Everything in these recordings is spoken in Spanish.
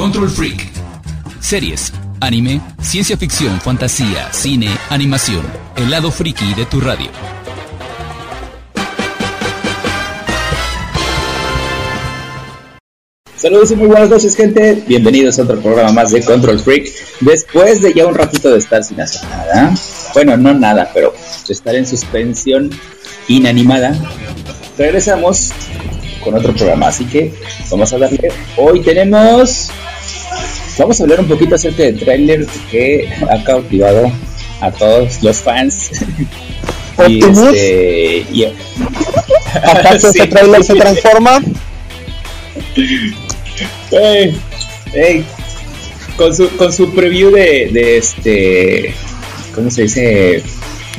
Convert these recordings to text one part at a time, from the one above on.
Control Freak. Series, anime, ciencia ficción, fantasía, cine, animación. El lado friki de tu radio. Saludos y muy buenas noches, gente. Bienvenidos a otro programa más de Control Freak. Después de ya un ratito de estar sin hacer nada, bueno, no nada, pero de estar en suspensión inanimada, regresamos con otro programa. Así que vamos a darle. Hoy tenemos. Vamos a hablar un poquito acerca del trailer que ha cautivado a todos los fans. y este, y... ¿Acaso ese trailer se transforma? Hey, hey, con su con su preview de, de este ¿cómo se dice?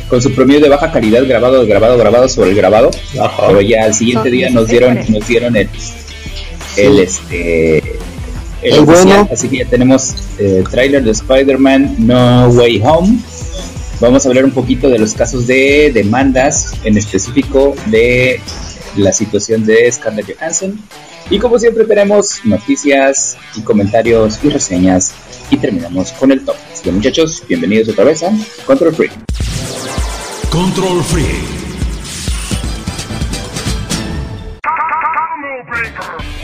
con su preview de baja calidad grabado grabado grabado sobre el grabado Ajá. pero ya al siguiente día nos dieron nos dieron el el este el, bueno. así que ya tenemos eh, trailer de Spider-Man No Way Home vamos a hablar un poquito de los casos de demandas en específico de la situación de Scarlett Johansson y como siempre tenemos noticias y comentarios y reseñas y terminamos con el top. Así que muchachos, bienvenidos otra vez a Control Freak. Control Freak.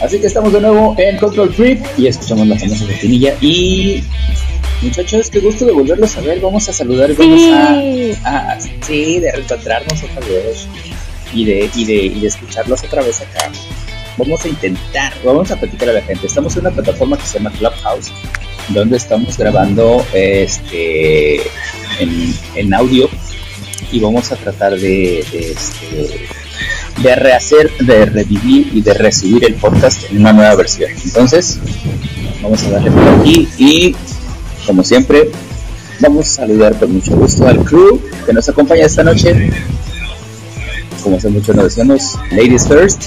Así que estamos de nuevo en Control Freak y escuchamos la famosa cortinilla y muchachos, qué gusto de volverlos a ver. Vamos a saludar, vamos a, a, sí, de reencontrarnos otra vez y de, y de, y de escucharlos otra vez acá vamos a intentar, vamos a platicar a la gente. Estamos en una plataforma que se llama Clubhouse, donde estamos grabando este en, en audio y vamos a tratar de, de, este, de rehacer, de revivir y de recibir el podcast en una nueva versión. Entonces, vamos a darle por aquí y, como siempre, vamos a saludar con mucho gusto al crew que nos acompaña esta noche. Como hace mucho nos decíamos, Ladies First.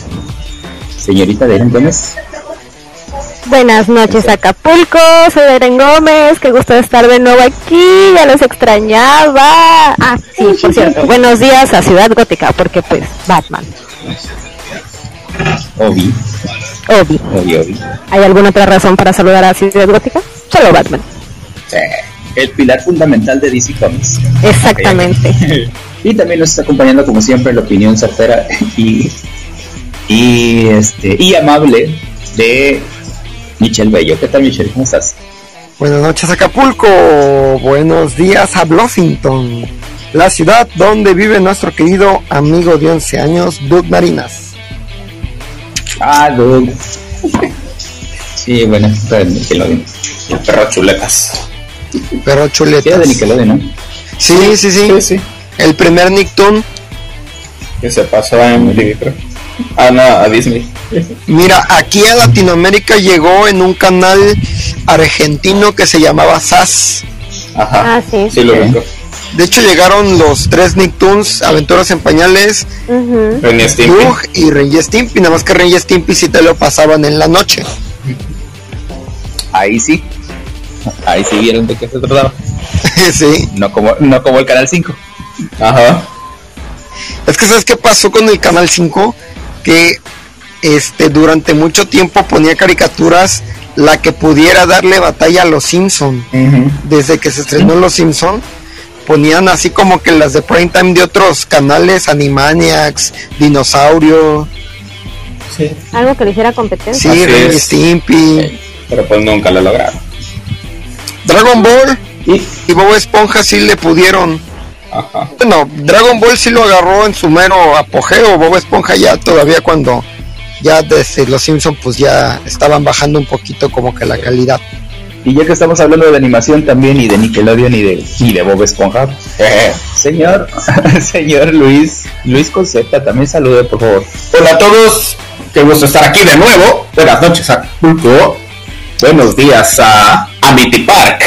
Señorita Deren Gómez. Buenas noches Acapulco, soy Deren Gómez, qué gusto estar de nuevo aquí, ya los extrañaba. Ah, sí, por cierto, buenos días a Ciudad Gótica, porque pues Batman. Obi. Obi. Obi, Obi. ¿Hay alguna otra razón para saludar a Ciudad Gótica? Solo Batman. Sí, el pilar fundamental de DC Comics. Exactamente. y también nos está acompañando como siempre la opinión certera y y este y amable de Michelle Bello. ¿Qué tal Michelle? ¿Cómo estás? Buenas noches Acapulco, buenos días a Blossington, la ciudad donde vive nuestro querido amigo de 11 años, Doug Marinas. Ah, Doug. sí, bueno, de Nickelodeon. El perro chuletas. Perro chuletas. Sí, de Nickelodeon, ¿no? Sí, sí, sí. Sí, sí. El primer Nicktoon. Que se pasó en creo. Ah, no, a Disney. Mira, aquí a Latinoamérica llegó en un canal argentino que se llamaba SAS. Ajá. Ah, sí. Sí, lo vengo. De hecho llegaron los tres Nicktoons, Aventuras en Pañales, Ujú. Ren y Stimpy. Doug y Ren y Stimpy, nada más que Ren y Stimpy sí te lo pasaban en la noche. Ahí sí. Ahí sí vieron de qué se trataba. sí. No como, no como el Canal 5. Ajá. Es que sabes qué pasó con el Canal 5? Que este durante mucho tiempo ponía caricaturas la que pudiera darle batalla a los Simpson. Desde que se estrenó Los Simpson ponían así como que las de prime time de otros canales, Animaniacs, Dinosaurio, Sí. Algo que le hiciera competencia. sí, Ren. Stimpy, Pero pues nunca lo lograron. Dragon Ball Y, y Bob Esponja sí le pudieron. Bueno, Dragon Ball sí lo agarró en su mero apogeo, Bob Esponja ya todavía cuando ya desde los Simpson pues ya estaban bajando un poquito como que la calidad. Y ya que estamos hablando de animación también y de Nickelodeon y de, y de Bob Esponja, eh, señor, señor Luis, Luis Conceta, también salude por favor. Hola a todos, qué gusto estar aquí de nuevo. Buenas noches a Acapulco. Buenos días a Amity Park,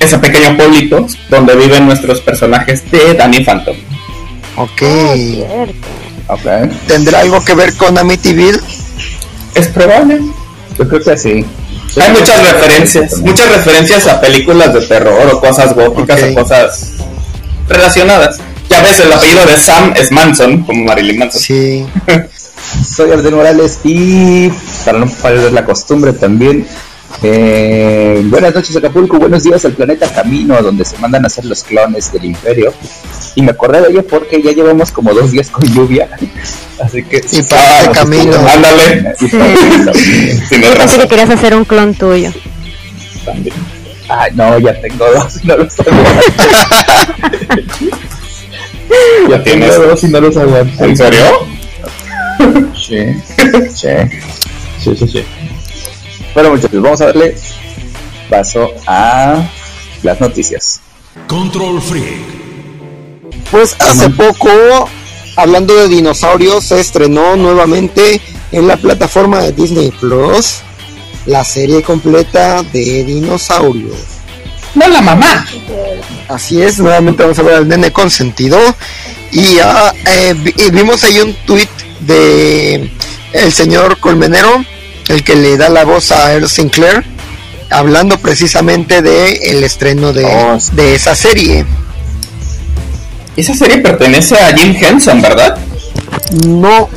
ese pequeño pueblito donde viven nuestros personajes de Danny Phantom. Ok. Ah, cierto. Ok, ¿Tendrá algo que ver con Amityville? Es probable. yo creo que sí. Hay muchas referencias, muchas referencias a películas de terror o cosas góticas o cosas relacionadas. Ya ves, el apellido de Sam es Manson, como Marilyn Manson. Sí. Soy Abdel Morales y para no perder la costumbre también Eh, buenas noches Acapulco, buenos días al planeta Camino, donde se mandan a hacer los clones del Imperio. Y me acordé de ello porque ya llevamos como dos días con lluvia, así que... Y para el camino. Ándale. Sí. Yo pensé que querías hacer un clon tuyo. También. Ay, no, ya tengo dos, no los ¿Ya tienes tengo dos y no los aguanto. ¿En serio? Sí, sí, sí, sí, sí. Bueno, muchachos, vamos a darle paso a las noticias. Control Freak. Pues hace poco, hablando de dinosaurios, se estrenó nuevamente en la plataforma de Disney Plus la serie completa de dinosaurios. No la mamá. Así es, nuevamente vamos a ver al nene consentido. Y eh, y vimos ahí un tweet de el señor Colmenero, el que le da la voz a Earl Sinclair, hablando precisamente de el estreno de, Oh, sí. de esa serie. Esa serie pertenece a Jim Henson, ¿verdad? No,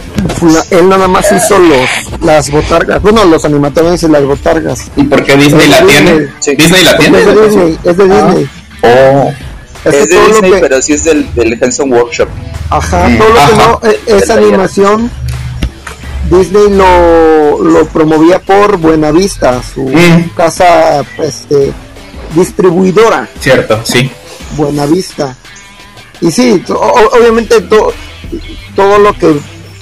él nada más hizo los las botargas, bueno, los animatrones y las botargas. ¿Y por qué Disney la tiene? Sí. ¿Disney la Es tiene? de Disney, es de Disney. Oh. Es Es de Disney, que- pero sí es del, del Henson Workshop. Ajá, Mm, todo lo que no, esa Del taller. animación Disney lo, lo promovía por Buenavista, su Mm. casa este, distribuidora Cierto, sí. Buenavista. Y sí, o- obviamente to- todo lo que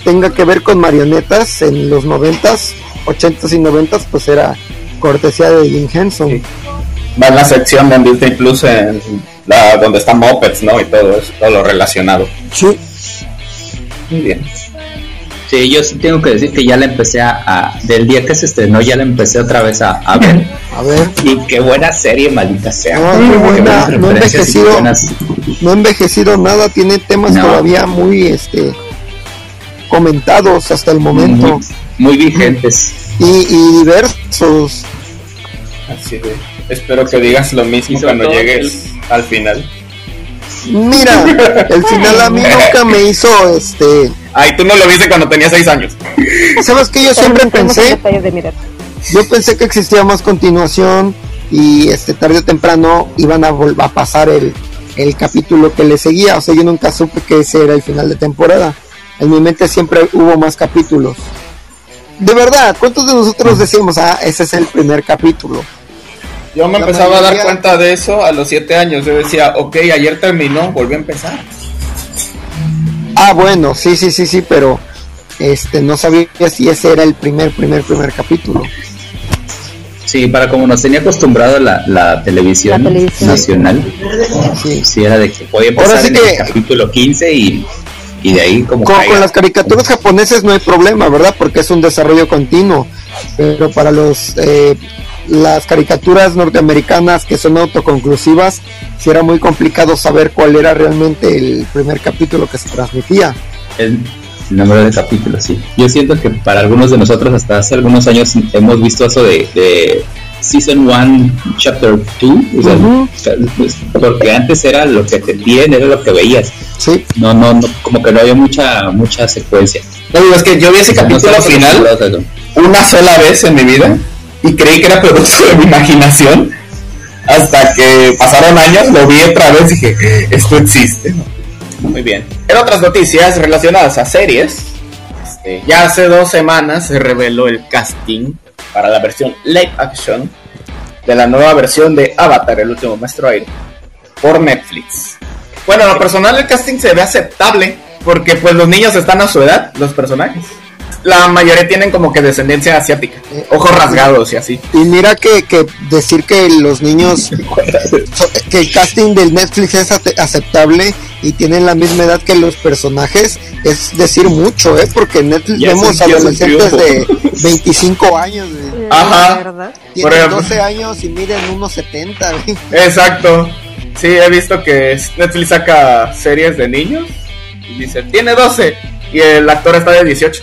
tenga que ver con marionetas en los noventas, ochentas y noventas, pues era cortesía de Jim Henson. Sí. Va en la sección de Disney Plus en la, donde están Muppets, ¿no? Y todo eso, todo lo relacionado. Sí. Muy bien. Sí, yo sí tengo que decir que ya la empecé a, a- del día que se estrenó, ya la empecé otra vez a, a ver. A ver, Y qué buena serie, maldita sea. No, muy buena, no envejecido. buenas- no ha envejecido nada, tiene temas No. todavía muy este comentados hasta el momento muy, muy vigentes. y, y diversos. Así de. Espero que digas lo mismo cuando llegues al final. Mira, el final a mí nunca me hizo este. Ay, tú no lo viste cuando tenía seis años. ¿Sabes qué? Yo siempre pensé, de yo pensé que existía más continuación y este tarde o temprano iban a, vol- a pasar el, el capítulo que le seguía. O sea, yo nunca supe que ese era el final de temporada. En mi mente siempre hubo más capítulos. De verdad, ¿cuántos de nosotros decimos, ah, ese es el primer capítulo? Yo me La empezaba a dar cuenta de eso a los siete años. Yo decía, ok, ayer terminó, volvió a empezar. Ah, bueno, sí, sí, sí, sí, pero este no sabía si ese era el primer, primer, primer capítulo. Sí, para como nos tenía acostumbrado la, la televisión, La televisión. nacional, Sí. sí era de que podía empezar Ahora sí en que- el capítulo 15 y, y de ahí como Con, caiga. con las caricaturas japonesas no hay problema, ¿verdad? Porque es un desarrollo continuo. Pero para los eh, las caricaturas norteamericanas que son autoconclusivas, sí era muy complicado saber cuál era realmente el primer capítulo que se transmitía. el, el número de capítulos, sí. Yo siento que para algunos de nosotros hasta hace algunos años hemos visto eso de, de Season 1, Chapter 2, o sea, Ujú. pues, porque antes era lo que te piden, era lo que veías. Sí, No, no, no, como que no había mucha mucha secuencia. No digo, es que yo vi ese No capítulo estamos final una sola vez en mi vida y creí que era producto de mi imaginación. Hasta que pasaron años, lo vi otra vez y dije, esto existe. Muy bien. En otras noticias relacionadas a series, este, ya hace dos semanas se reveló el casting para la versión live action de la nueva versión de Avatar, el último maestro aire, por Netflix. Bueno, en lo personal el casting se ve aceptable porque pues los niños están a su edad, los personajes. La mayoría tienen como que descendencia asiática, ojos rasgados y así. y mira que, que decir que los niños, que el casting del Netflix es ate- aceptable y tienen la misma edad que los personajes, es decir mucho, ¿eh? Porque en Netflix Ya vemos adolescentes de triunfo. 25 años. Ajá. Tienen ejemplo. 12 años y miden unos 70. güey. Exacto. Sí, he visto que Netflix saca series de niños y dice, tiene 12 y el actor está de 18.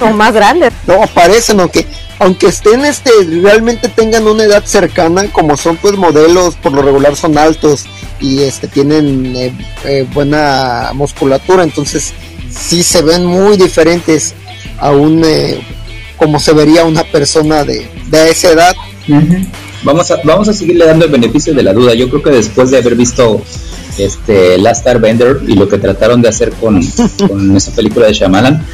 O más grandes. No, parecen, aunque, aunque estén, este, realmente tengan una edad cercana, como son pues modelos, por lo regular son altos y este tienen eh, eh, buena musculatura, entonces sí se ven muy diferentes a un, eh, como se vería una persona de, de esa edad Vamos a, vamos a seguirle dando el beneficio de la duda. Yo creo que después de haber visto este Last Airbender y lo que trataron de hacer con, con esa película de Shyamalan,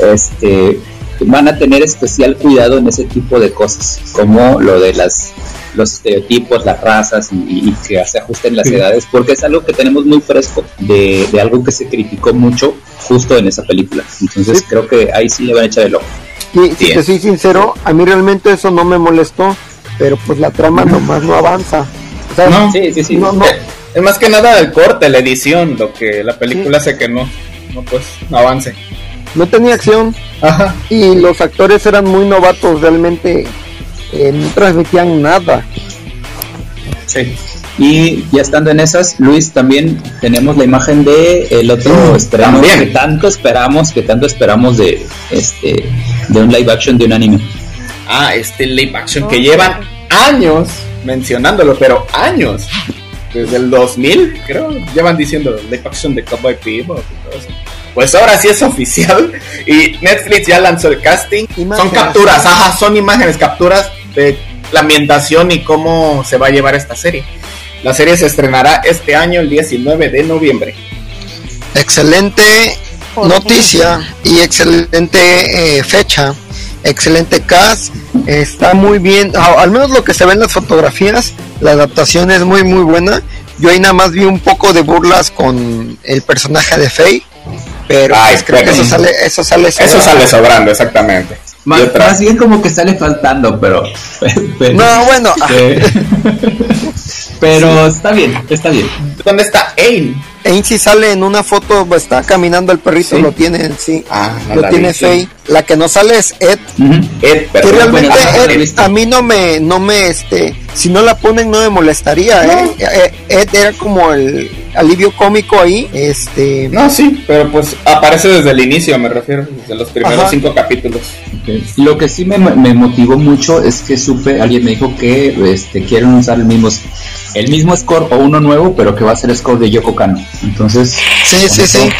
este van a tener especial cuidado en ese tipo de cosas, como lo de las los estereotipos, las razas y, que se ajusten las edades, porque es algo que tenemos muy fresco de, algo que se criticó mucho justo en esa película. Entonces creo que ahí sí le van a echar el ojo. Y si te soy sincero, a mí realmente eso no me molestó, pero pues la trama nomás no avanza. no, sí, sí, sí. Es más que nada el corte, la edición, lo que la película hace que no, no pues no avance. No tenía acción. Ajá. Y los actores eran muy novatos, realmente eh, no transmitían nada. Sí. Y ya estando en esas, Luis, también tenemos la imagen de el otro estreno que tanto esperamos, que tanto esperamos de este de un live action de un anime. Ah, este live action que llevan años mencionándolo, pero años. Desde el 2000, creo, llevan diciendo live action de Cowboy Bebop Pues ahora sí es oficial y Netflix ya lanzó el casting. Son capturas, ajá, son imágenes, capturas de la ambientación y cómo se va a llevar esta serie. La serie se estrenará este año, el 19 de noviembre. Excelente noticia y excelente eh, fecha. Excelente cast. Está muy bien. Al menos lo que se ve en las fotografías, la adaptación es muy, muy buena. Yo ahí nada más vi un poco de burlas con el personaje de Faye. Pero pues creo que eso sale, eso sale Eso sale sobrando, exactamente. Más, bien como que sale faltando, pero. no, bueno. pero está bien, está bien. ¿Dónde está Ain? Ain si sale en una foto, está caminando el perrito, lo tiene sí. Ah, lo tiene Faye. La que no sale es Ed. Ed, pero que realmente Ed, a mí no me, no me, este, si no la ponen no me molestaría, ¿eh? ¿eh? Ed era como el alivio cómico ahí, este. No, sí, pero pues aparece desde el inicio, me refiero, desde los primeros cinco capítulos. Lo que sí me, me, motivó mucho es que supe, alguien me dijo que este, quieren usar el mismo el mismo score o uno nuevo, pero que va a ser score de Yoko Kano. Entonces, sí, sí, sí.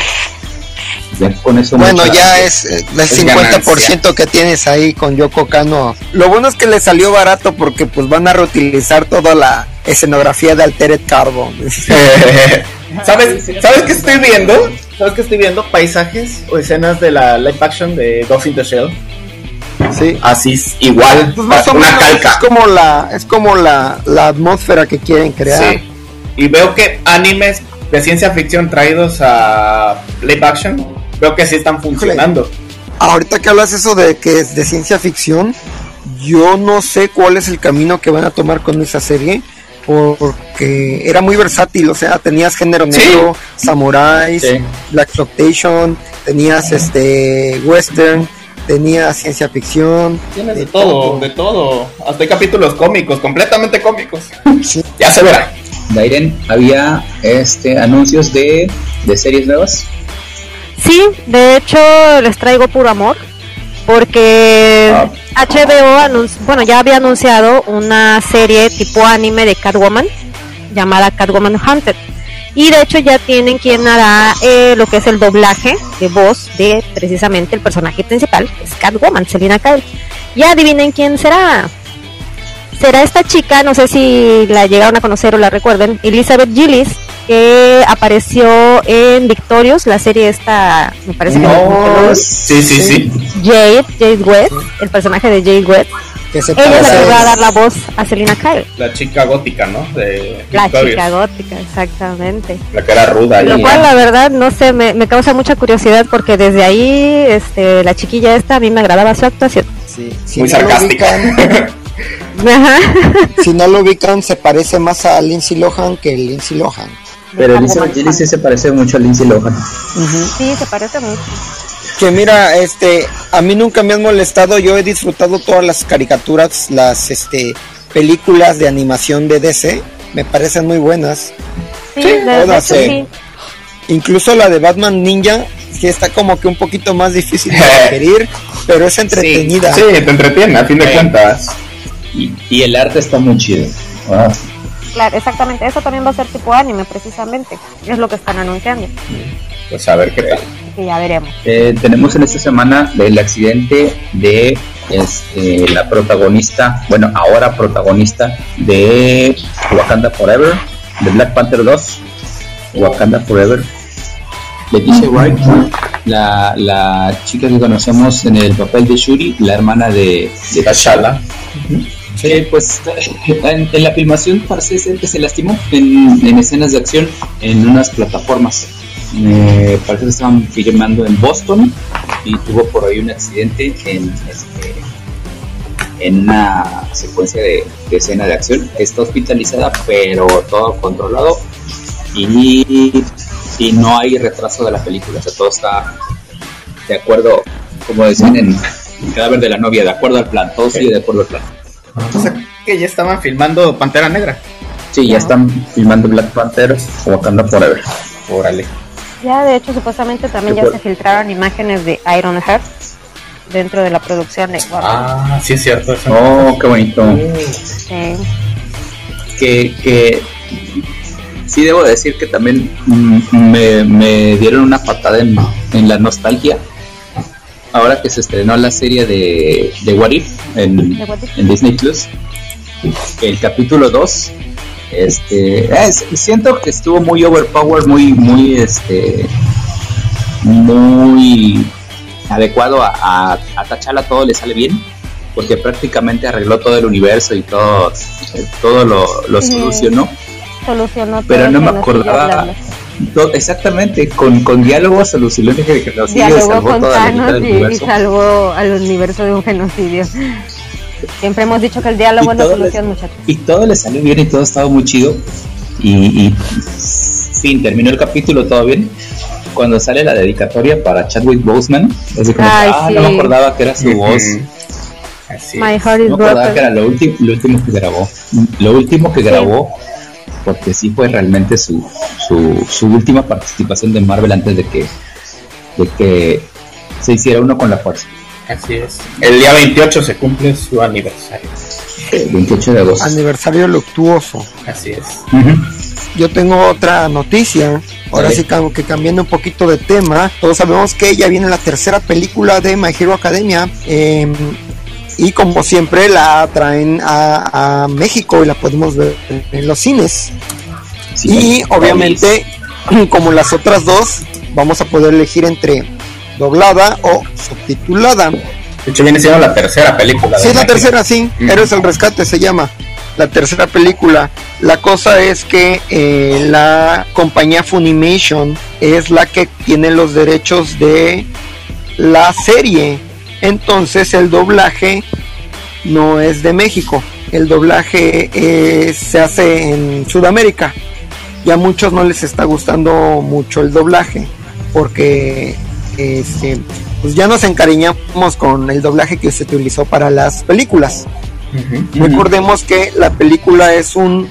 con eso bueno, ya es el 50% que tienes ahí con Yoko Kano. Lo bueno es que le salió barato porque pues van a reutilizar toda la escenografía de Altered Carbon. ¿Sabes, ¿Sabes qué estoy viendo? ¿Sabes qué estoy viendo? Paisajes o escenas de la live action de Ghost in the Shell. Sí. Así es igual, pues una calca. Es como la es como la, la atmósfera que quieren crear. Sí. Y veo que animes de ciencia ficción traídos a live action, veo que sí están funcionando. Ahorita que hablas eso de que es de ciencia ficción, yo no sé cuál es el camino que van a tomar con esa serie porque era muy versátil, o sea, tenías género negro, samuráis, black exploitation, tenías este western, tenía ciencia ficción. Tienes de, todo, de todo. Hasta hay capítulos cómicos, completamente cómicos. ya se verá. Dairen, ¿había este anuncios de, de series nuevas? Sí, de hecho les traigo puro amor. Porque HBO ah. bueno, ya había anunciado una serie tipo anime de Catwoman llamada Catwoman Hunted y de hecho ya tienen quien hará eh, lo que es el doblaje de voz de precisamente el personaje principal, es Catwoman, Selina Kyle. Y adivinen quién será. Será esta chica, no sé si la llegaron a conocer o la recuerden, Elizabeth Gillis, que apareció en Victorious, la serie esta, me parece que... sí, sí, sí. Jade, Jade West, el personaje de Jade West ella es la que va a dar la voz a Selina Kyle. La chica gótica, ¿no? De la chica gótica, exactamente. La que era ruda. Lo cual, la verdad, no sé, me, me, causa mucha curiosidad porque desde ahí, este, la chiquilla esta, a mí me agradaba su actuación. Sí, Muy sarcástica. si no lo ubican, se parece más a Lindsay Lohan que Lindsay Lohan. Pero Elizabeth Gillis sí se parece mucho a Lindsay Lohan. Sí, se parece mucho. Que mira, este, a mí nunca me han molestado, yo he disfrutado todas las caricaturas, las este películas de animación de DC, me parecen muy buenas. Sí, todas, sí. Incluso la de Batman Ninja, sí está como que un poquito más difícil de digerir, pero es entretenida. Sí, te entretiene, a fin de cuentas. Y, el arte está muy chido. Claro, exactamente, eso también va a ser tipo anime, precisamente, es lo que están anunciando. Pues a ver qué tal que ya veremos. Eh, tenemos en esta semana el accidente de es este, la protagonista, bueno, ahora protagonista de Wakanda Forever, de Black Panther 2, Wakanda Forever. Leticia Wright, la, la chica que conocemos en el papel de Shuri, la hermana de, de T'Challa. Sí, pues en, la filmación parece ser que se lastimó en, en escenas de acción en unas plataformas. Eh, parece que estaban filmando en Boston y tuvo por ahí un accidente en, este, en una secuencia de, escena de acción. Está hospitalizada, pero todo controlado y, y no hay retraso de la película. O sea, todo está de acuerdo, como decían en el cadáver de la novia, de acuerdo al plan. Todo sigue de acuerdo al plan. O sea, que ya estaban filmando Pantera Negra. Sí, ya están filmando Black Panther o Wakanda Forever. Órale. Ya, de hecho, supuestamente también ya se filtraron imágenes de Iron Heart dentro de la producción de Ah, sí es cierto. Oh, qué bonito. Sí. Que, que sí debo decir que también me, me dieron una patada en, en, la nostalgia. Ahora que se estrenó la serie de, de What If en, en Disney Plus, el capítulo 2 este, siento que estuvo muy overpowered, muy, muy, este, muy adecuado a, a, Tachala, todo le sale bien, porque prácticamente arregló todo el universo y todo, todo lo, lo solucionó. Solucionó Pero no me acordaba. exactamente, con, con diálogo solucionó el genocidio salvó toda la y, y salvó al universo de un genocidio. Siempre hemos dicho que el diálogo es la solución, muchachos. Y todo le salió bien y todo estaba muy chido. Y, y fin, terminó el capítulo, todo bien. Cuando sale la dedicatoria para Chadwick Boseman, así como, ah, no me acordaba que era su voz. Así My heart is no me acordaba que era lo, lo, último que grabó. Lo último que grabó, porque sí fue realmente su, su, su última participación de Marvel antes de que, de que se hiciera uno con la fuerza. Así es. El día 28 se cumple su aniversario. El 28 de agosto. Aniversario luctuoso. Así es. Yo tengo otra noticia. Ahora sí que cambiando un poquito de tema. Todos sabemos que ya viene la tercera película de My Hero Academia. Em, y como siempre la traen a, México y la podemos ver en los cines. y obviamente, como las otras dos, vamos a poder elegir entre doblada o subtitulada. De hecho, viene siendo la tercera película. Sí, la tercera, sí. Héroes el Rescate se llama. La tercera película. La cosa es que eh, la compañía Funimation es la que tiene los derechos de la serie. Entonces el doblaje no es de México. El doblaje eh, se hace en Sudamérica. Y a muchos no les está gustando mucho el doblaje. Porque este, pues ya nos encariñamos con el doblaje que se utilizó para las películas. Recordemos que la película es un,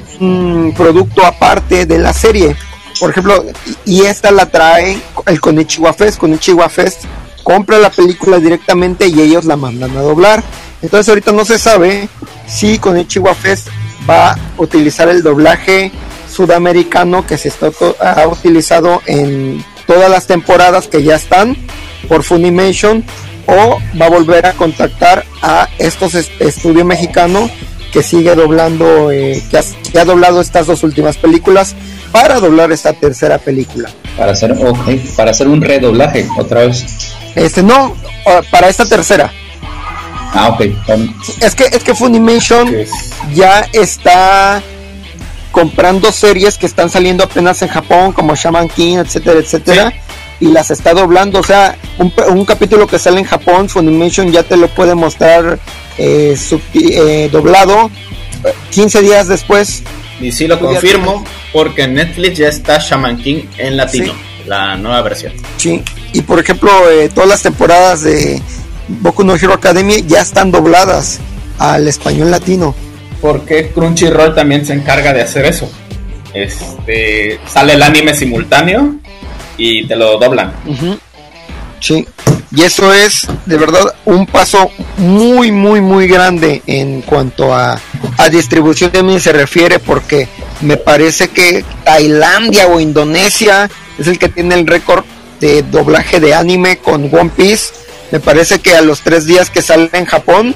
producto aparte de la serie. Por ejemplo, y esta la trae el Konichiwa Fest. Konichiwa Fest compra la película directamente y ellos la mandan a doblar. Entonces ahorita no se sabe si Konichiwa Fest va a utilizar el doblaje sudamericano que se está ha utilizado en todas las temporadas que ya están por Funimation o va a volver a contactar a estos estudios mexicanos que sigue doblando, eh, que, ha, doblado estas dos últimas películas para doblar esta tercera película. Para hacer, para hacer un redoblaje otra vez. Este no, para esta tercera. Ah, ok. Es que es que Funimation ya está comprando series que están saliendo apenas en Japón, como Shaman King, etcétera, etcétera, y las está doblando. O sea, un, capítulo que sale en Japón, Funimation ya te lo puede mostrar eh, eh doblado 15 eh, días después. Y sí lo confirmo, porque en Netflix ya está Shaman King en latino, la nueva versión. Sí, y por ejemplo, eh, todas las temporadas de Boku no Hero Academia ya están dobladas al español latino porque Crunchyroll también se encarga de hacer eso. Este sale el anime simultáneo y te lo doblan. Sí, y eso es de verdad un paso muy, muy, muy grande en cuanto a, a distribución de anime se refiere, porque me parece que Tailandia o Indonesia es el que tiene el récord de doblaje de anime con One Piece Me parece que a los tres días que sale en Japón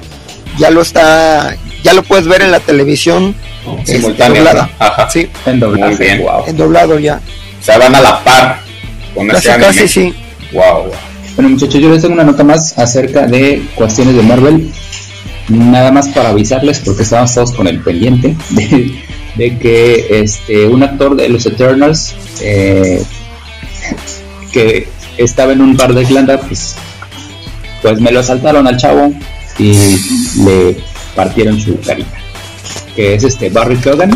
ya lo está, ya lo puedes ver en la televisión simultánea. Sí, en doblado. En doblado ya. O sea, van a la par con casi, casi sí. Wow, Bueno, muchachos, yo les tengo una nota más acerca de cuestiones de Marvel. Nada más para avisarles, porque estábamos todos con el pendiente de, que este un actor de los Eternals eh, que estaba en un bar de Irlanda, pues, pues me lo asaltaron al chavo y le partieron su carita. Que es este Barry Kogan.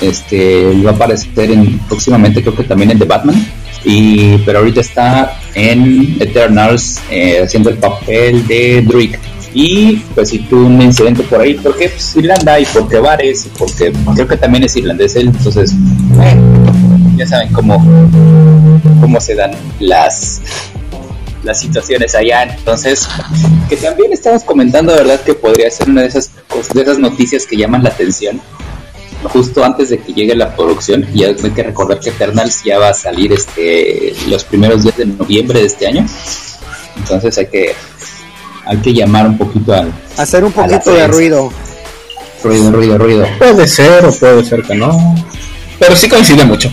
Este va a aparecer en, próximamente, creo que también en The Batman. Y, pero ahorita está en Eternals eh, haciendo el papel de Druid. Y pues si tuvo un incidente por ahí, porque pues, Irlanda y porque bares, porque creo que también es irlandés él, entonces ya saben cómo, cómo se dan las las situaciones allá. Entonces, que también estamos comentando, ¿verdad? Que podría ser una de esas, de esas noticias que llaman la atención justo antes de que llegue la producción. Y hay que recordar que Eternals ya va a salir este los primeros días de noviembre de este año. Entonces hay que hay que llamar un poquito al hacer un poquito de ruido. Ruido, ruido, ruido. Puede ser o puede ser que no. Pero sí coincide mucho.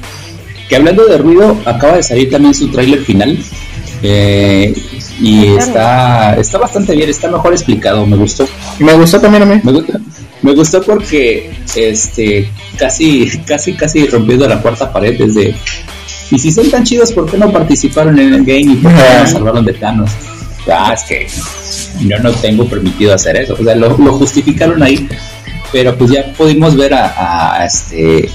que hablando de ruido, acaba de salir también su tráiler final eh, y está, está bastante bien, está mejor explicado, me gustó. Me gustó también a mí. Me, gustó porque este casi, casi, casi rompiendo la cuarta pared desde y si son tan chidos, ¿por qué no participaron en el game y por qué no salvaron de Thanos? Ah, es que yo no tengo permitido hacer eso. O sea, lo, justificaron ahí, pero pues ya pudimos ver a, a este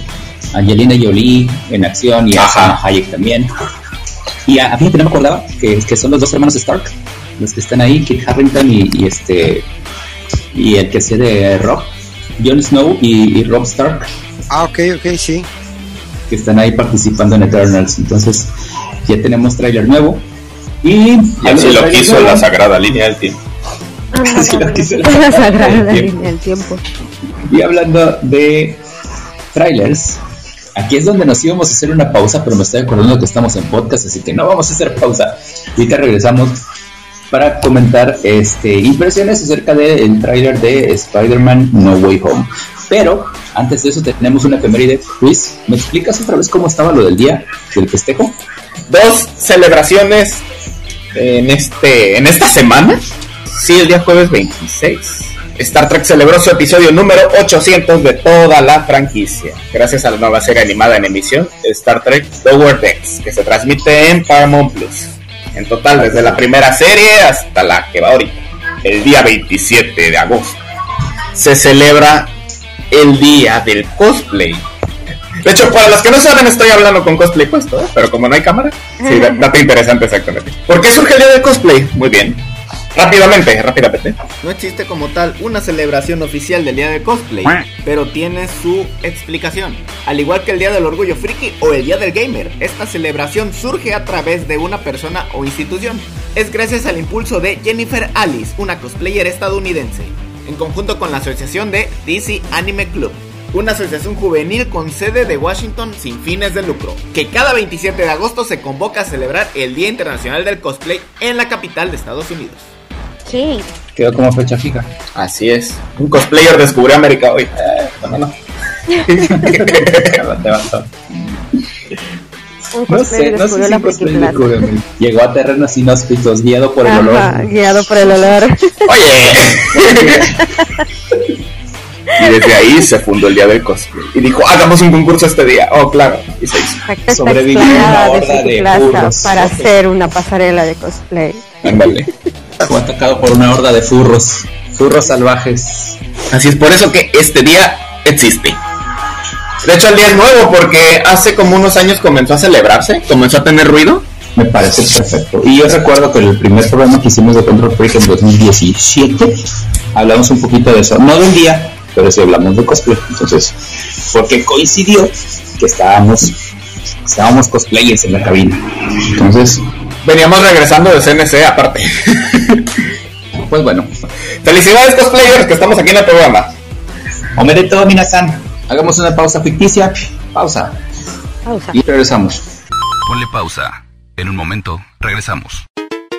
Angelina Jolie en acción y a Hayek también. Y a, mí no me acordaba que, que, son los dos hermanos Stark, los que están ahí, Kit Harrington y, este y el que sea de Rob, Jon Snow y, Rob Stark. Ah, ok, ok, sí. Que están ahí participando en Eternals. Entonces, ya tenemos tráiler nuevo. Y así lo quiso la sagrada línea del tiempo. así lo quiso la, sagrada línea del tiempo. Y hablando de trailers, Aquí es donde nos íbamos a hacer una pausa, pero me estoy acordando que estamos en podcast, así que no vamos a hacer pausa. Que regresamos para comentar este, impresiones acerca del trailer de Spider-Man No Way Home. Pero antes de eso tenemos una efeméride. Luis, ¿me explicas otra vez cómo estaba lo del día del festejo? Dos celebraciones en este en esta semana. Sí, el día jueves 26 Star Trek celebró su episodio número 800 de toda la franquicia, gracias a la nueva serie animada en emisión, Star Trek Lower Decks, que se transmite en Paramount Plus. En total, desde la primera serie hasta la que va ahorita, el día 27 de agosto, se celebra el día del cosplay. De hecho, para los que no saben, estoy hablando con cosplay puesto, ¿eh? pero como no hay cámara, sí, dato interesante exactamente. ¿Por qué surge el día del cosplay? Muy bien. Rápidamente, rápidamente. No existe como tal una celebración oficial del Día del Cosplay, pero tiene su explicación. Al igual que el Día del Orgullo Friki o el Día del Gamer, esta celebración surge a través de una persona o institución. Es gracias al impulso de Jennifer Alice, una cosplayer estadounidense, en conjunto con la asociación de DC Anime Club una asociación juvenil con sede de Washington sin fines de lucro, que cada 27 de agosto se convoca a celebrar el Día Internacional del Cosplay en la capital de Estados Unidos. Sí. Quedó como fecha fija. Así es. Un cosplayer descubrió América hoy. Eh, no, no. no sé, no sé si un cosplayer Llegó a terrenos inhóspitos, guiado por el olor. Guiado por el olor. Oye. y desde ahí se fundó el día del cosplay. Y dijo, hagamos un concurso este día. Oh, claro. Y se hizo. Sobrevivió una horda de, de Para hacer una pasarela de cosplay. Ándale. Fue atacado por una horda de furros, furros salvajes. Así es por eso que este día existe. De hecho, el día es nuevo porque hace como unos años comenzó a celebrarse, comenzó a tener ruido. Me parece perfecto. Y yo recuerdo que el primer programa que hicimos de Control Freak en 2017 hablamos un poquito de eso. No de un día, pero sí hablamos de cosplay. Entonces, porque coincidió que estábamos, estábamos cosplayers en la cabina. Entonces, veníamos regresando de CNC aparte. pues bueno. Felicidades cosplayers que estamos aquí en el programa. Omerito Minasan. Hagamos una pausa ficticia. Pausa. Pausa. Y regresamos. Ponle pausa. En un momento regresamos.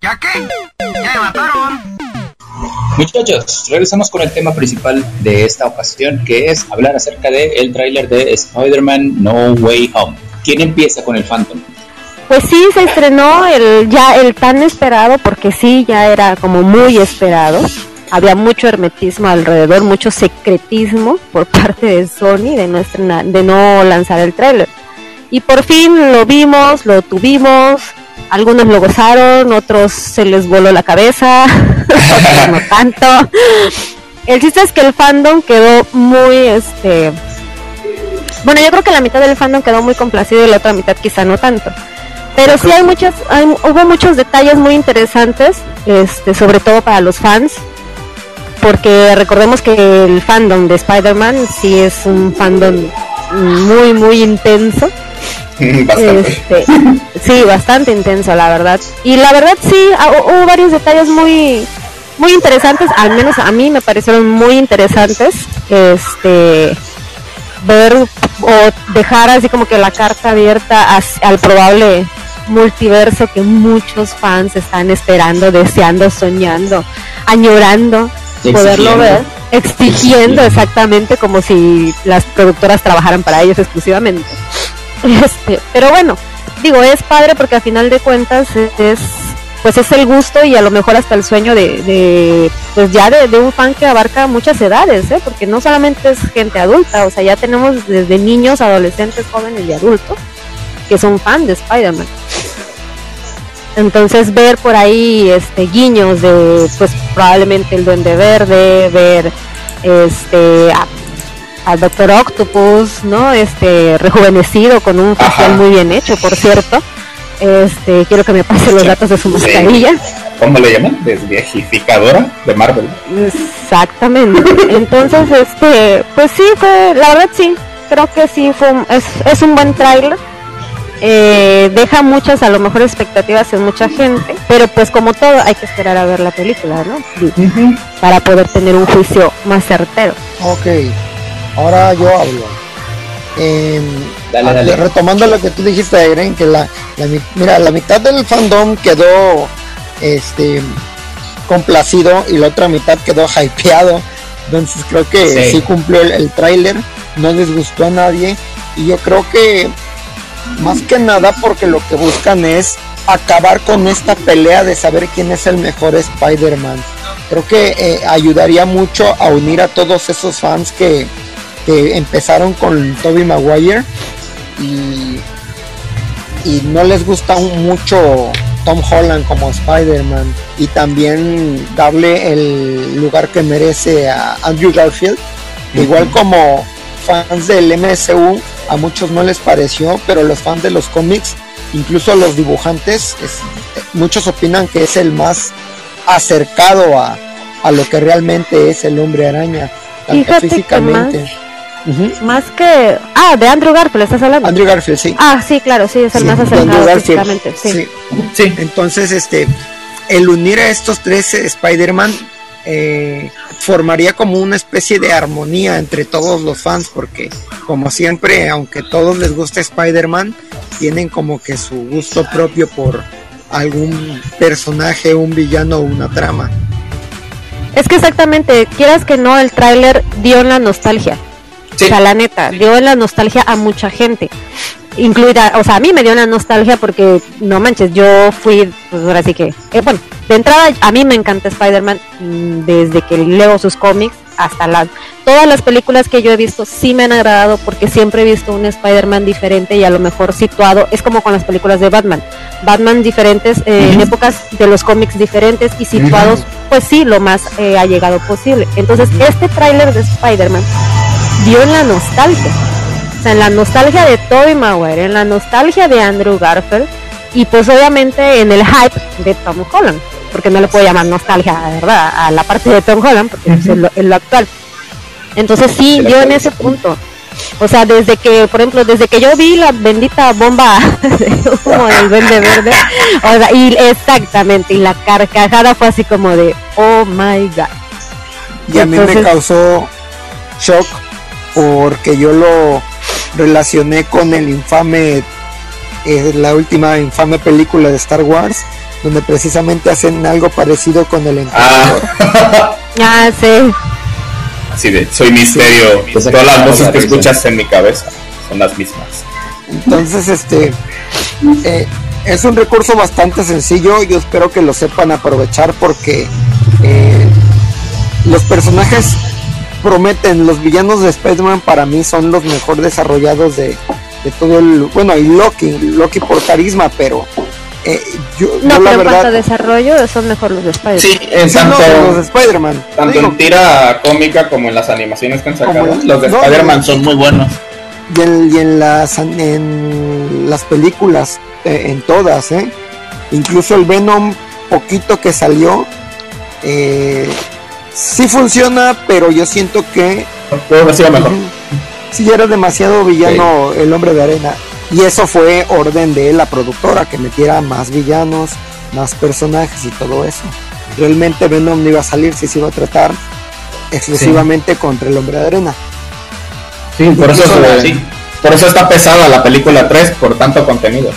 ¿Ya qué? ¿Ya me mataron? Muchachos, regresamos con el tema principal de esta ocasión, que es hablar acerca del el tráiler de Spider-Man No Way Home. ¿Quién empieza con el Phantom? Pues sí, se estrenó el ya el tan esperado, porque sí, ya era como muy esperado. Había mucho hermetismo alrededor, mucho secretismo por parte de Sony de no, de no lanzar el tráiler. Y por fin lo vimos, lo tuvimos, algunos lo gozaron, otros se les voló la cabeza, otros no tanto. El chiste es que el fandom quedó muy, este, bueno, yo creo que la mitad del fandom quedó muy complacido y la otra mitad quizá no tanto. Pero sí hay muchos, hay, hubo muchos detalles muy interesantes, este, sobre todo para los fans, porque recordemos que el fandom de Spider-Man sí es un fandom muy, muy intenso. Este, sí, bastante intenso, la verdad. Y la verdad sí, ah, hubo varios detalles muy muy interesantes, al menos a mí me parecieron muy interesantes. Este ver o dejar así como que la carta abierta al probable multiverso que muchos fans están esperando, deseando, soñando, añorando poderlo ver, exigiendo exactamente como si las productoras trabajaran para ellos exclusivamente. Este, pero bueno, digo, es padre porque al final de cuentas es pues es el gusto y a lo mejor hasta el sueño de, pues ya de, un fan que abarca muchas edades, ¿eh? porque no solamente es gente adulta, o sea, ya tenemos desde niños, adolescentes, jóvenes y adultos que son fan de Spider-Man. Entonces ver por ahí este guiños de pues probablemente el Duende Verde, ver este al Doctor Octopus, ¿no? Este rejuvenecido con un facial muy bien hecho, por cierto. Este, quiero que me pase los datos de su mascarilla. ¿Cómo le llaman? Desviejificadora de Marvel. Exactamente. Entonces, este, pues sí, fue, la verdad sí, creo que sí fue, es, es un buen trailer. Eh, deja muchas, a lo mejor, expectativas en mucha gente, pero pues como todo, hay que esperar a ver la película, ¿no? Para poder tener un juicio más certero. Ok, ahora yo hablo. Em, retomando lo que tú dijiste, Irene, que la, mira, la mitad del fandom quedó este complacido y la otra mitad quedó hypeado. Entonces creo que sí, cumplió el, el tráiler, no les gustó a nadie y yo creo que más que nada porque lo que buscan es acabar con esta pelea de saber quién es el mejor Spider-Man. Creo que eh, ayudaría mucho a unir a todos esos fans que, empezaron con Toby Maguire y, y no les gusta mucho Tom Holland como Spider-Man. Y también darle el lugar que merece a Andrew Garfield, igual como fans del MSU a muchos no les pareció, pero los fans de los cómics, incluso los dibujantes, muchos opinan que es el más acercado a, a lo que realmente es el hombre araña, tanto físicamente. más, que. Ah, de Andrew Garfield, ¿estás hablando? Andrew Garfield, sí. Ah, sí, claro, sí, es el más acercado físicamente. Sí. sí. Entonces, este, el unir a estos tres Spider-Man eh, formaría como una especie de armonía entre todos los fans, porque como siempre, aunque todos les guste Spider-Man, tienen como que su gusto propio por algún personaje, un villano o una trama. Es que exactamente, quieras que no, el tráiler dio la nostalgia. O sea, la neta, dio la nostalgia a mucha gente incluida, o sea, a mí me dio una nostalgia porque, no manches, yo fui, pues ahora sí que, eh, bueno, de entrada a mí me encanta Spider-Man mm, desde que leo sus cómics hasta las, todas las películas que yo he visto sí me han agradado porque siempre he visto un Spider-Man diferente y a lo mejor situado, es como con las películas de Batman, Batman diferentes, eh, en épocas de los cómics diferentes y situados, pues sí, lo más eh, allegado posible. Entonces, este tráiler de Spider-Man dio en la nostalgia o sea, en la nostalgia de Tobey Maguire, en la nostalgia de Andrew Garfield y pues obviamente en el hype de Tom Holland. porque no le puedo llamar nostalgia, ¿verdad? A la parte de Tom Holland, porque es, lo, es, lo, actual. Entonces sí, yo en ese punto. O sea, desde que, por ejemplo, desde que yo vi la bendita bomba de humo del verde verde, o sea, y exactamente, y la carcajada fue así como de, oh my god. Y a mí me causó shock porque yo lo relacioné con el infame, eh, la última infame película de Star Wars, donde precisamente hacen algo parecido con el emperador. Ah, ah sí. Así de, soy misterio. Sí. Todas las voces que escuchas en mi cabeza son las mismas. Entonces, este, eh, es un recurso bastante sencillo. Yo espero que lo sepan aprovechar porque eh, los personajes prometen. Los villanos de Spider-Man para mí son los mejor desarrollados de, de todo el. Bueno, y Loki, Loki por carisma, pero eh, yo, no, yo pero la en cuanto a desarrollo son mejor los de Spider-Man. Sí, en Sí, tanto, no, los de Spider-Man. tanto Digo, en tira cómica como en las animaciones que han sacado. Los de no, Spider-Man son muy buenos. y en, y en las en las películas eh, en todas ¿eh? incluso el Venom poquito que salió eh, sí funciona pero yo siento que Puedo haber sido mejor. sí era demasiado villano el hombre de arena y eso fue orden de la productora que metiera más villanos más personajes y todo eso realmente Venom no iba a salir si se iba a tratar exclusivamente contra el hombre de arena Sí, por eso, la- sí. por eso está pesada la película 3 por tanto contenido.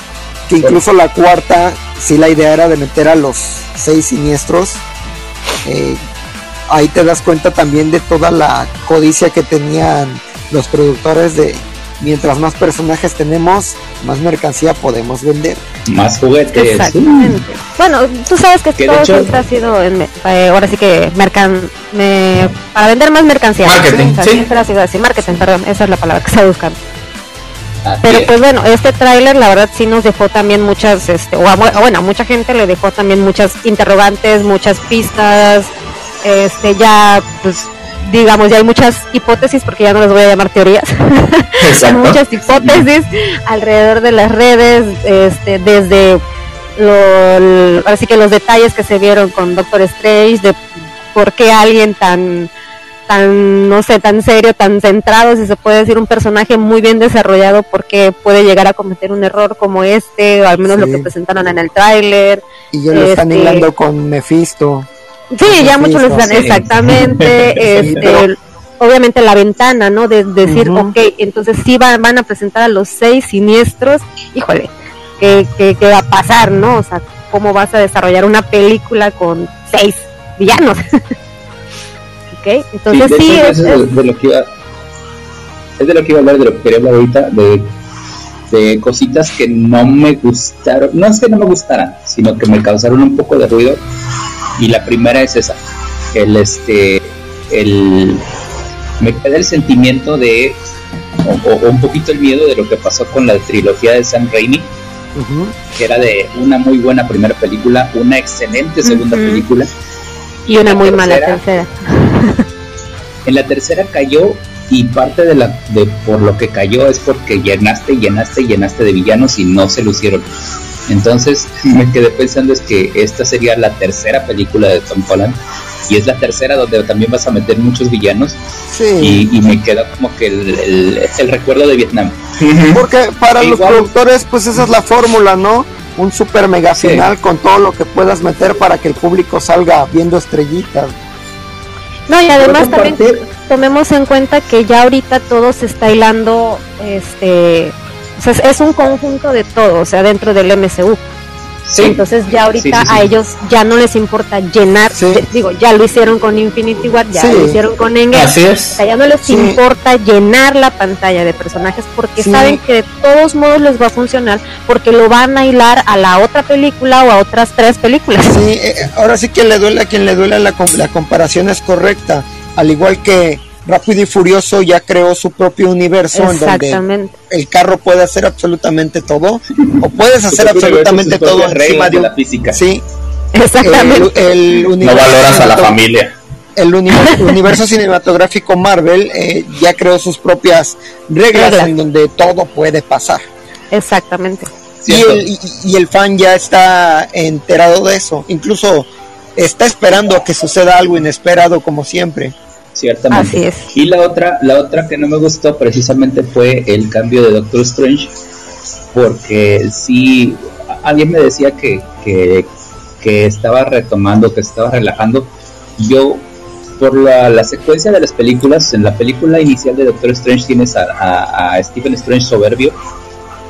que incluso la cuarta, si la idea era de meter a los seis siniestros, eh, ahí te das cuenta también de toda la codicia que tenían los productores de mientras más personajes tenemos, más mercancía podemos vender. Más juguetes. Exactamente. Bueno, tú sabes que todo hecho- siempre ha sido, en eh, ahora sí que mercan, me- para vender más mercancía. Marketing, O sea, sí. Siempre ha sido así, marketing, perdón, esa es la palabra que estaba buscando. Así Pero es. pues bueno, este tráiler la verdad sí nos dejó también muchas, este, o a, bueno, a mucha gente le dejó también muchas interrogantes, muchas pistas, este, ya pues digamos, ya hay muchas hipótesis, porque ya no les voy a llamar teorías, hay muchas hipótesis alrededor de las redes, este, desde lo, así que los detalles que se vieron con Doctor Strange, de por qué alguien tan tan, no sé, tan serio, tan centrado, si se puede decir, un personaje muy bien desarrollado porque puede llegar a cometer un error como este, o al menos lo que presentaron en el tráiler. Y ya lo están Este- hilando con Mephisto. Sí, ya muchos lo están, exactamente, este, obviamente la ventana, ¿no? De, decir, Ujú. ok, entonces sí van, van a presentar a los seis siniestros, híjole, ¿qué, qué, qué va a pasar, no? O sea, ¿cómo vas a desarrollar una película con seis villanos? ok, entonces de sí, hecho, es- eso es de, es- de lo que iba es de lo que iba a hablar de lo que quería hablar ahorita de, de cositas que no me gustaron no es que no me gustaran sino que me causaron un poco de ruido y la primera es esa el este el me queda el sentimiento de o, o- o un poquito el miedo de lo que pasó con la trilogía de Sam Raimi que era de una muy buena primera película una excelente segunda película y una muy mala tercera- tercera. En la tercera cayó y parte de la de por lo que cayó es porque llenaste, llenaste, llenaste de villanos y no se lucieron. Entonces me quedé pensando es que esta sería la tercera película de Tom Holland y es la tercera donde también vas a meter muchos villanos Sí. y, y me queda como que el, el- el recuerdo de Vietnam. Porque para los Igual- productores, pues esa es la fórmula, ¿no? Un super mega Sí. final con todo lo que puedas meter para que el público salga viendo estrellitas. No, y además también tomemos en cuenta que ya ahorita todo se está hilando, este, o sea, es- un conjunto de todo, o sea, dentro del MCU. Sí. Entonces ya ahorita Sí, sí, sí. a ellos ya no les importa llenar, de- digo, ya lo hicieron con Infinity War, ya lo hicieron con Endgame. Así O es. sea, ya no les importa llenar la pantalla de personajes porque saben que de todos modos les va a funcionar porque lo van a hilar a la otra película o a otras tres películas. Sí, eh, ahora sí que le duele a quien le duele, la, la comparación es correcta. Al igual que Rápido y Furioso ya creó su propio universo en donde. El carro puede hacer absolutamente todo, o puedes hacer absolutamente universo, todo encima de la física. Sí, Exactamente. el, el No universo valoras a la familia. el uni- universo cinematográfico Marvel eh, ya creó sus propias reglas en donde todo puede pasar. Exactamente. y el, y, el fan ya está enterado de eso. Incluso está esperando a que suceda algo inesperado como siempre. Ciertamente. Y la otra, la otra que no me gustó precisamente fue el cambio de Doctor Strange, porque sí, alguien me decía que, que, que estaba retomando, que estaba relajando. Yo, por la, la, secuencia de las películas, en la película inicial de Doctor Strange tienes a, a, a Stephen Strange soberbio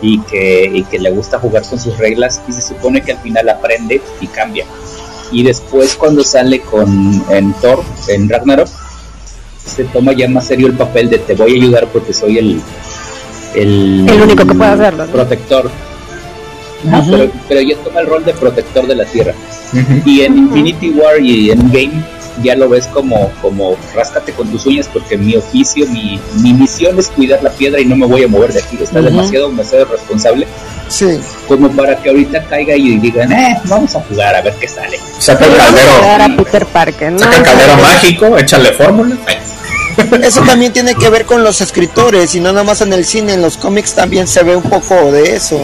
y que, y que le gusta jugar con sus reglas y se supone que al final aprende y cambia. Y después cuando sale con en Thor, en Ragnarok, se toma ya más serio el papel de te voy a ayudar porque soy el el, el único que puede hacerlo protector. Pero, pero, ya toma el rol de protector de la tierra. Y en Infinity War y en Game ya lo ves como como ráscate con tus uñas porque mi oficio mi, mi misión es cuidar la piedra y no me voy a mover de aquí. Está demasiado demasiado responsable. Sí. Como para que ahorita caiga y digan eh vamos a jugar a ver qué sale saca el caldero. Peter Parker, ¿no? saca el caldero mágico échale fórmula. Eso también tiene que ver con los escritores y no nada más en el cine, en los cómics también se ve un poco de eso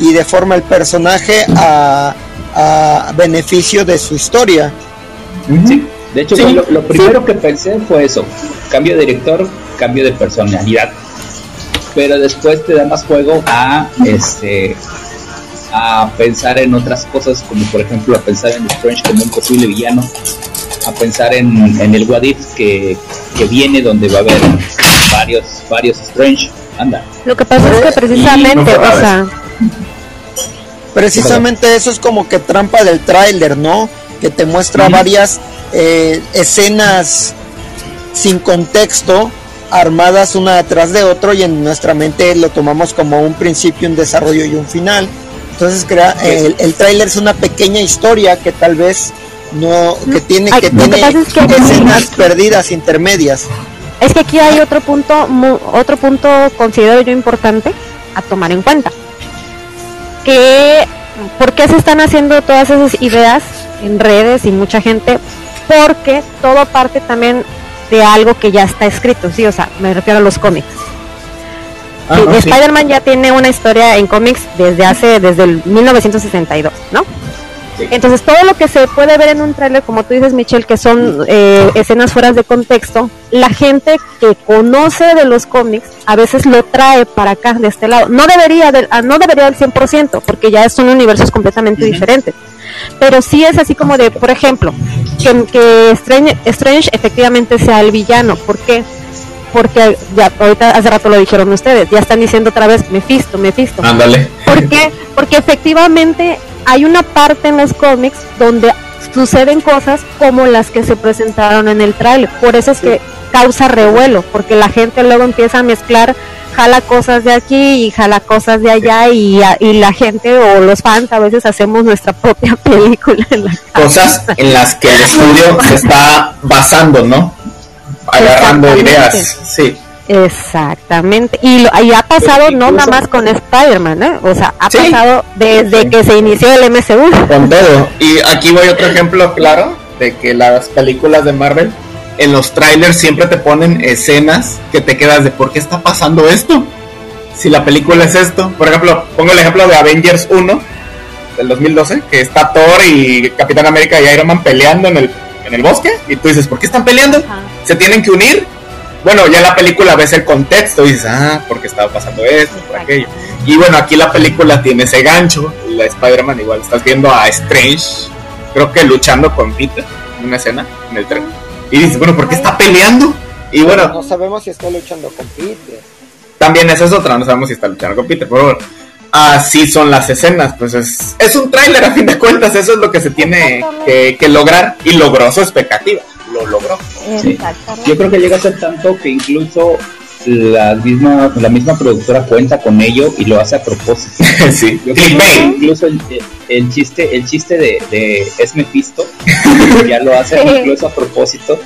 y deforma el personaje a, a beneficio de su historia. Sí, de hecho lo, primero que pensé fue eso, cambio de director, cambio de personalidad, pero después te da más juego a este a pensar en otras cosas como por ejemplo a pensar en Strange como un posible villano a pensar en, en el What que, que, viene donde va a haber varios, varios Strange. Anda. Lo que pasa es que precisamente, o sea... Precisamente eso es como que trampa del tráiler, ¿no? Que te muestra varias eh, escenas sin contexto, armadas una detrás de otro y en nuestra mente lo tomamos como un principio, un desarrollo y un final. Entonces crea, el, el tráiler es una pequeña historia que tal vez no que tiene que tener escenas perdidas intermedias. Es que aquí hay otro punto otro punto considero yo importante a tomar en cuenta. Que por qué se están haciendo todas esas ideas en redes y mucha gente porque todo parte también de algo que ya está escrito sí o sea me refiero a los cómics. Spider-Man ya tiene una historia en cómics desde hace desde el 1962 no entonces todo lo que se puede ver en un tráiler, como tú dices Michelle, que son eh, escenas fuera de contexto, la gente que conoce de los cómics a veces lo trae para acá, de este lado. No debería del, ah, no debería del 100%, porque ya son universos completamente diferentes. Pero sí es así como de, por ejemplo, que, que Strange, Strange efectivamente sea el villano. ¿Por qué? porque ya ahorita hace rato lo dijeron ustedes, ya están diciendo otra vez Mephisto, Mephisto. Ándale. ¿Por qué? Porque efectivamente hay una parte en los cómics donde suceden cosas como las que se presentaron en el trailer. Por eso es que causa revuelo, porque la gente luego empieza a mezclar, jala cosas de aquí y jala cosas de allá y, y la gente o los fans a veces hacemos nuestra propia película. En la cosas en las que el estudio se está basando, ¿no? Agarrando ideas, sí. Exactamente. Y, lo, ha pasado no nada más con Spider-Man, ¿eh? O sea, ha pasado desde que se inició el MCU. Con todo. Y aquí voy otro ejemplo claro de que las películas de Marvel, en los trailers siempre te ponen escenas que te quedas de ¿por qué está pasando esto? Si la película es esto. Por ejemplo, pongo el ejemplo de Avengers 1 del 2012, que está Thor y Capitán América y Iron Man peleando en el, en el bosque. Y tú dices, ¿por qué están peleando? ¿Se tienen que unir? Bueno, ya la película ves el contexto y dices, ah, porque estaba pasando esto, por aquello. Y bueno, aquí la película tiene ese gancho, la Spider-Man igual, estás viendo a Strange, creo que luchando con Peter en una escena en el tren. Y dices, bueno, ¿por qué está peleando? Y bueno... No sabemos si está luchando con Peter. También esa es otra, no sabemos si está luchando con Peter, pero bueno, así son las escenas, pues es, es un tráiler a fin de cuentas, eso es lo que se tiene que, que lograr y logró su expectativa lo logró. Yo creo que llega a ser tanto que incluso la misma, la misma productora cuenta con ello y lo hace a propósito. sí. incluso el, el, chiste, el chiste de, de Es Mephisto ya lo hace incluso a propósito.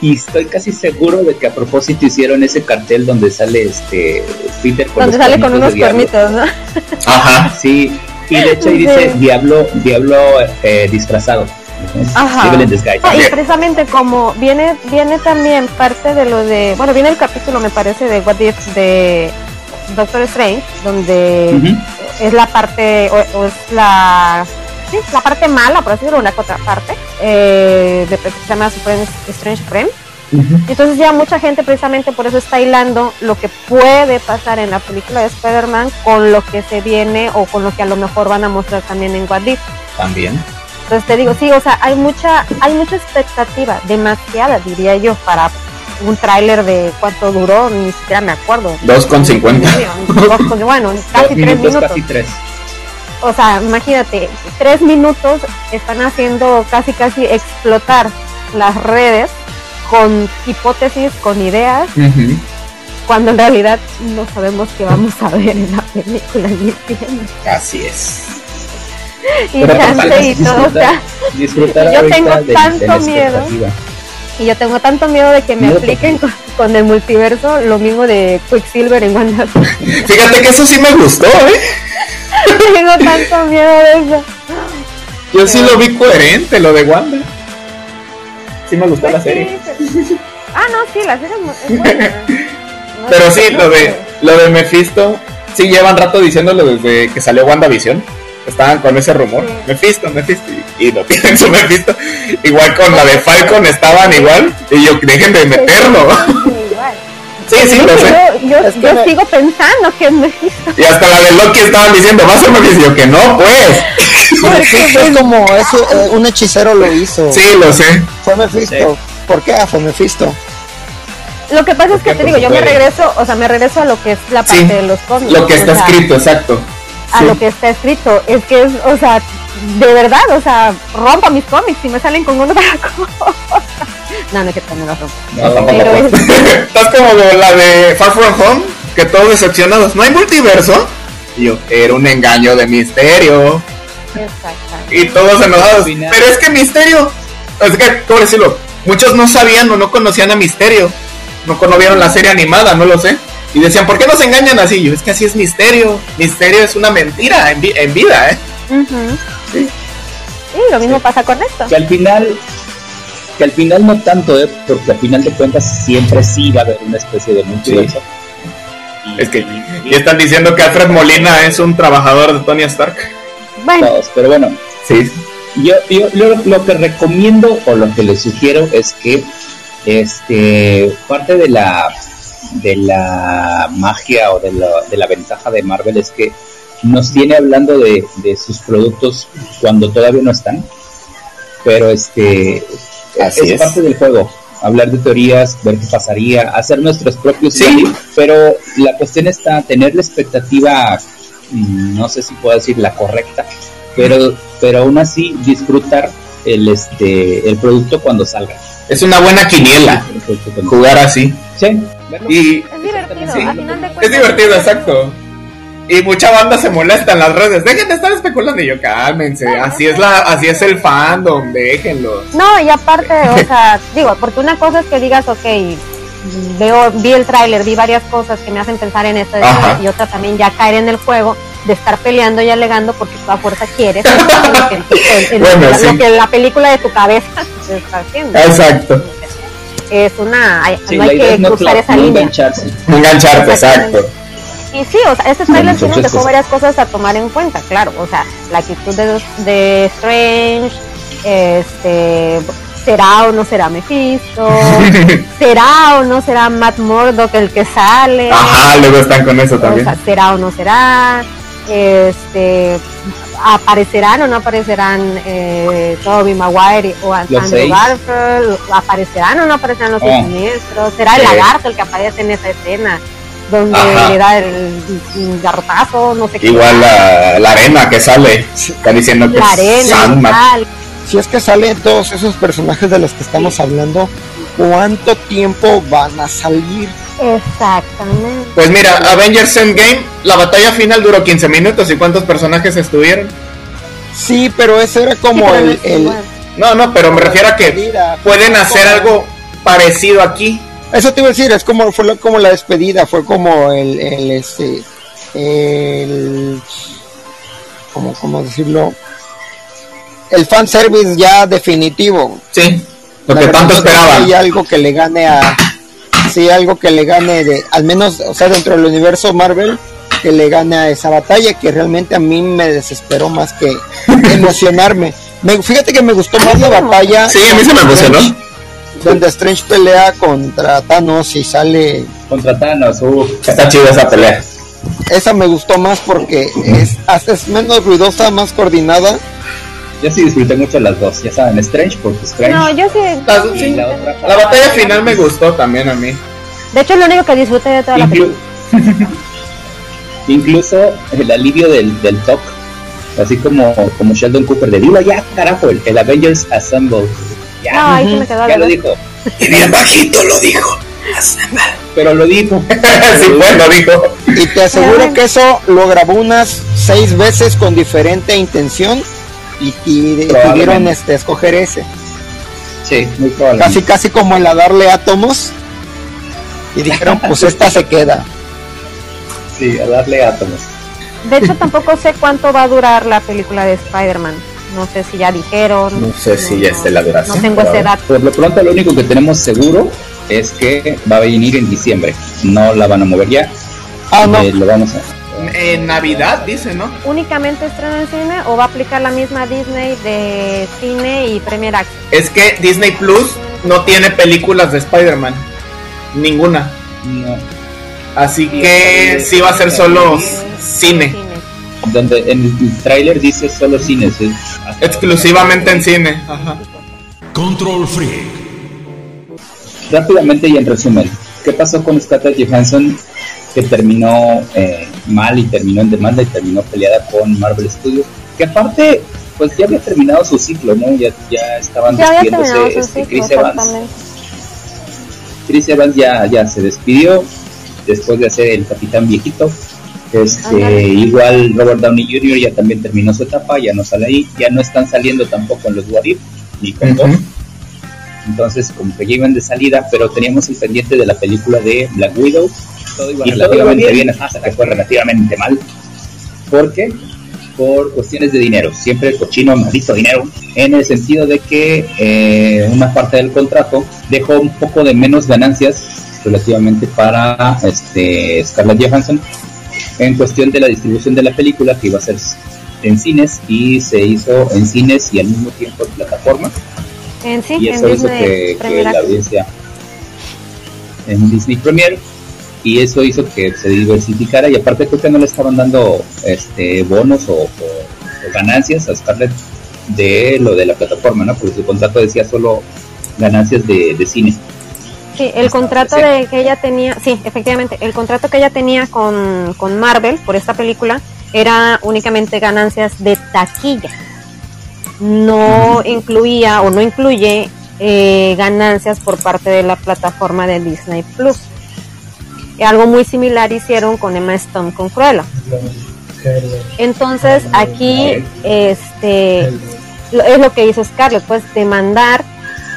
Y, estoy casi seguro de que a propósito hicieron ese cartel donde sale este Peter con donde sale con unos cuernitos, ¿no? Ajá. Sí. Y de hecho ahí dice Diablo, Diablo eh, disfrazado. Ajá. Ah, y precisamente como viene viene también parte de lo de, bueno, viene el capítulo me parece de What If de Doctor Strange, donde es la parte, o, es la, sí, la parte mala, por así decirlo, una contraparte, eh, de, que se llama Strange Supreme. Entonces ya mucha gente precisamente por eso está hilando lo que puede pasar en la película de Spider-Man con lo que se viene o con lo que a lo mejor van a mostrar también en What If. También. Entonces te digo, sí, o sea, hay mucha, hay mucha expectativa, demasiada diría yo, para un tráiler de cuánto duró, ni siquiera me acuerdo. 2,50. bueno, casi tres minutos. Casi tres. O sea, imagínate, tres minutos están haciendo casi casi explotar las redes con hipótesis, con ideas, cuando en realidad no sabemos qué vamos a ver en la película ni Así es. Y chance y todo, o sea, yo tengo tanto miedo y yo tengo tanto miedo de que me apliquen con, el multiverso lo mismo de Quicksilver en Wanda. Fíjate que eso sí me gustó, ¿eh? tengo tanto miedo de eso. Yo sí lo vi coherente, lo de Wanda. Sí me gustó la pues serie. Ah, no, sí, la serie es buena. pero sí, lo de, lo de Mephisto, sí llevan rato diciéndolo desde que salió WandaVision estaban con ese rumor. Mephisto, Mephisto. Y, no tienen su Mephisto. Igual con la de Falcon estaban igual. Y yo, dejen de meterlo. Sí, sí, lo sé. Yo, yo, sigo pensando que es Mephisto. Y hasta la de Loki estaban diciendo, va a ser Mephisto. que no, pues. es como eso, eh, un hechicero lo hizo. Sí, lo sé. Fue Mephisto. ¿Por qué fue Mephisto? Lo que pasa es que te digo, yo me regreso, o sea, me regreso a lo que es la parte de los cómics. Lo que está escrito, exacto a lo que está escrito. Es que es, o sea, de verdad, o sea, rompa mis cómics y me salen con otra cosa. no, no es que también las rompo. No, Pero es... Estás como la de Far From Home, que todos decepcionados. ¿No hay multiverso? Y yo, era un engaño de misterio. Exactamente. Y todos enojados. Pero es que misterio. Es que, ¿cómo decirlo? Muchos no sabían o no conocían a Misterio. No, no vieron la serie animada, no lo sé. Y decían, ¿por qué nos engañan así? Yo, es que así es misterio. Misterio es una mentira en, vida, ¿eh? sí. lo mismo pasa con esto. Que al final, que al final no tanto, ¿eh? Porque al final de cuentas siempre sí va a haber una especie de multiverso. es que y, están diciendo que Alfred Molina es un trabajador de Tony Stark. Bueno. pero bueno. Sí. Yo, yo lo, que recomiendo o lo que les sugiero es que este parte de la de la magia o de la, de la ventaja de Marvel es que nos tiene hablando de, sus productos cuando todavía no están. Pero este es, parte del juego. Hablar de teorías, ver qué pasaría, hacer nuestros propios sí. pero la cuestión está tener la expectativa, mm, no sé si puedo decir la correcta, pero, pero aún así disfrutar el este el producto cuando salga. Es una buena quiniela jugar así. Sí. Y, es divertido, Es divertido, exacto. Y mucha banda se molesta en las redes. Dejen de estar especulando. Y yo, cálmense. así es la, así es el fandom, déjenlo. No, y aparte, o sea, digo, porque una cosa es que digas, ok, veo, vi el tráiler, vi varias cosas que me hacen pensar en esto, y otra también ya caer en el juego de estar peleando y alegando porque tú a fuerza quieres lo que la película de tu cabeza está haciendo. Exacto. Es una no hay que cruzar esa línea. engancharse. Engancharte exacto. Y sí, o sea, este trailer sí nos dejó varias cosas a tomar en cuenta, claro, o sea, la actitud de, de Strange, este, será o no será Mephisto, será o no será Matt Murdock el que sale, ajá, luego están con eso también, o sea, será o no será, este, aparecerán o no aparecerán eh, Toby Maguire o Andrew Garfield, aparecerán o no aparecerán los oh. siniestros, será el lagarto el que aparece en esa escena donde le da el, garrotazo, no sé qué. Igual la, la, arena que sale, está diciendo que la arena, Si es que salen todos esos personajes de los que estamos hablando, ¿cuánto tiempo van a salir? Exactamente. Pues mira, Avengers Endgame, la batalla final duró 15 minutos y cuántos personajes estuvieron. Sí, pero ese era como el, No, no, pero me refiero a que pueden hacer algo parecido aquí. Eso te iba a decir, es como fue como la despedida, fue como el, el este el como cómo decirlo el fan service ya definitivo. Sí, lo que tanto esperaba. Hay algo que le gane a sí algo que le gane de, al menos, o sea, dentro del universo Marvel, que le gane a esa batalla que realmente a mí me desesperó más que emocionarme. Me, fíjate que me gustó más la batalla. Sí, a mí se me emocionó. Donde Strange pelea contra Thanos y sale. Contra Thanos, uh, está chida esa pelea. Esa me gustó más porque es, es menos ruidosa, más coordinada. Yo sí disfruté mucho las dos, ya saben, Strange porque Strange. No, yo sí. La, la, batalla final me gustó también a mí. De hecho, lo único que disfruté de toda la película. Incluso el alivio del, del talk, así como, como Sheldon Cooper de dilo ya, carajo, el, Avengers Assemble. Ya, no, ahí se me quedó ya lo dijo. Y bien bajito lo dijo. Pero lo dijo. sí, pues lo dijo. Y te aseguro que eso lo grabó unas seis veces con diferente intención y, y decidieron este, escoger ese. Sí, muy probable. Casi, casi como en la darle átomos. Y dijeron, pues esta se queda. Sí, a darle átomos. De hecho, tampoco sé cuánto va a durar la película de Spider-Man. No sé si ya dijeron. No sé si ya esté la duración. No tengo ese dato. Por lo pronto, lo único que tenemos seguro es que va a venir en diciembre. No la van a mover ya. Ah, no. Eh, lo vamos a. En Navidad, dice, ¿no? ¿Únicamente estreno en cine o va a aplicar la misma Disney de cine y Premier Access? Es que Disney Plus no tiene películas de Spider-Man. Ninguna. No. Así que sí va a ser solo cine. Donde en el trailer dice solo cines. Es Exclusivamente en cine. Ajá. Control Freak. Rápidamente y en resumen, ¿qué pasó con Scarlett Johansson que terminó eh, mal y terminó en demanda y terminó peleada con Marvel Studios? Que aparte, pues ya había terminado su ciclo, ¿no? Ya, ya estaban Ya despidiéndose este, ciclo, Chris Evans. Chris Evans ya, ya se despidió después de hacer el capitán viejito. Este, igual Robert Downey Jr. ya también terminó su etapa, ya no sale ahí, ya no están saliendo tampoco en los What If, ni con. Thor. Entonces, como que ya iban de salida, pero teníamos el pendiente de la película de Black Widow. Todo iba relativamente bien, hasta que fue relativamente mal. ¿Por qué? Por cuestiones de dinero. Siempre el cochino, maldito dinero. En el sentido de que eh, una parte del contrato dejó un poco de menos ganancias relativamente para este Scarlett Johansson en cuestión de la distribución de la película que iba a ser en cines y se hizo en cines y al mismo tiempo en plataforma En sí, y en eso hizo Disney que, la audiencia en Disney Premier y eso hizo que se diversificara y aparte creo que no le estaban dando este bonos o, o- o ganancias a Scarlett de lo de la plataforma, ¿no? Porque su contrato decía solo ganancias de, de cine. Sí, el contrato de que ella tenía, sí, efectivamente, el contrato que ella tenía con, con Marvel por esta película era únicamente ganancias de taquilla. No incluía o no incluye eh, ganancias por parte de la plataforma de Disney Plus. Algo muy similar hicieron con Emma Stone con Cruella. Entonces aquí este es lo que hizo Scarlett, pues demandar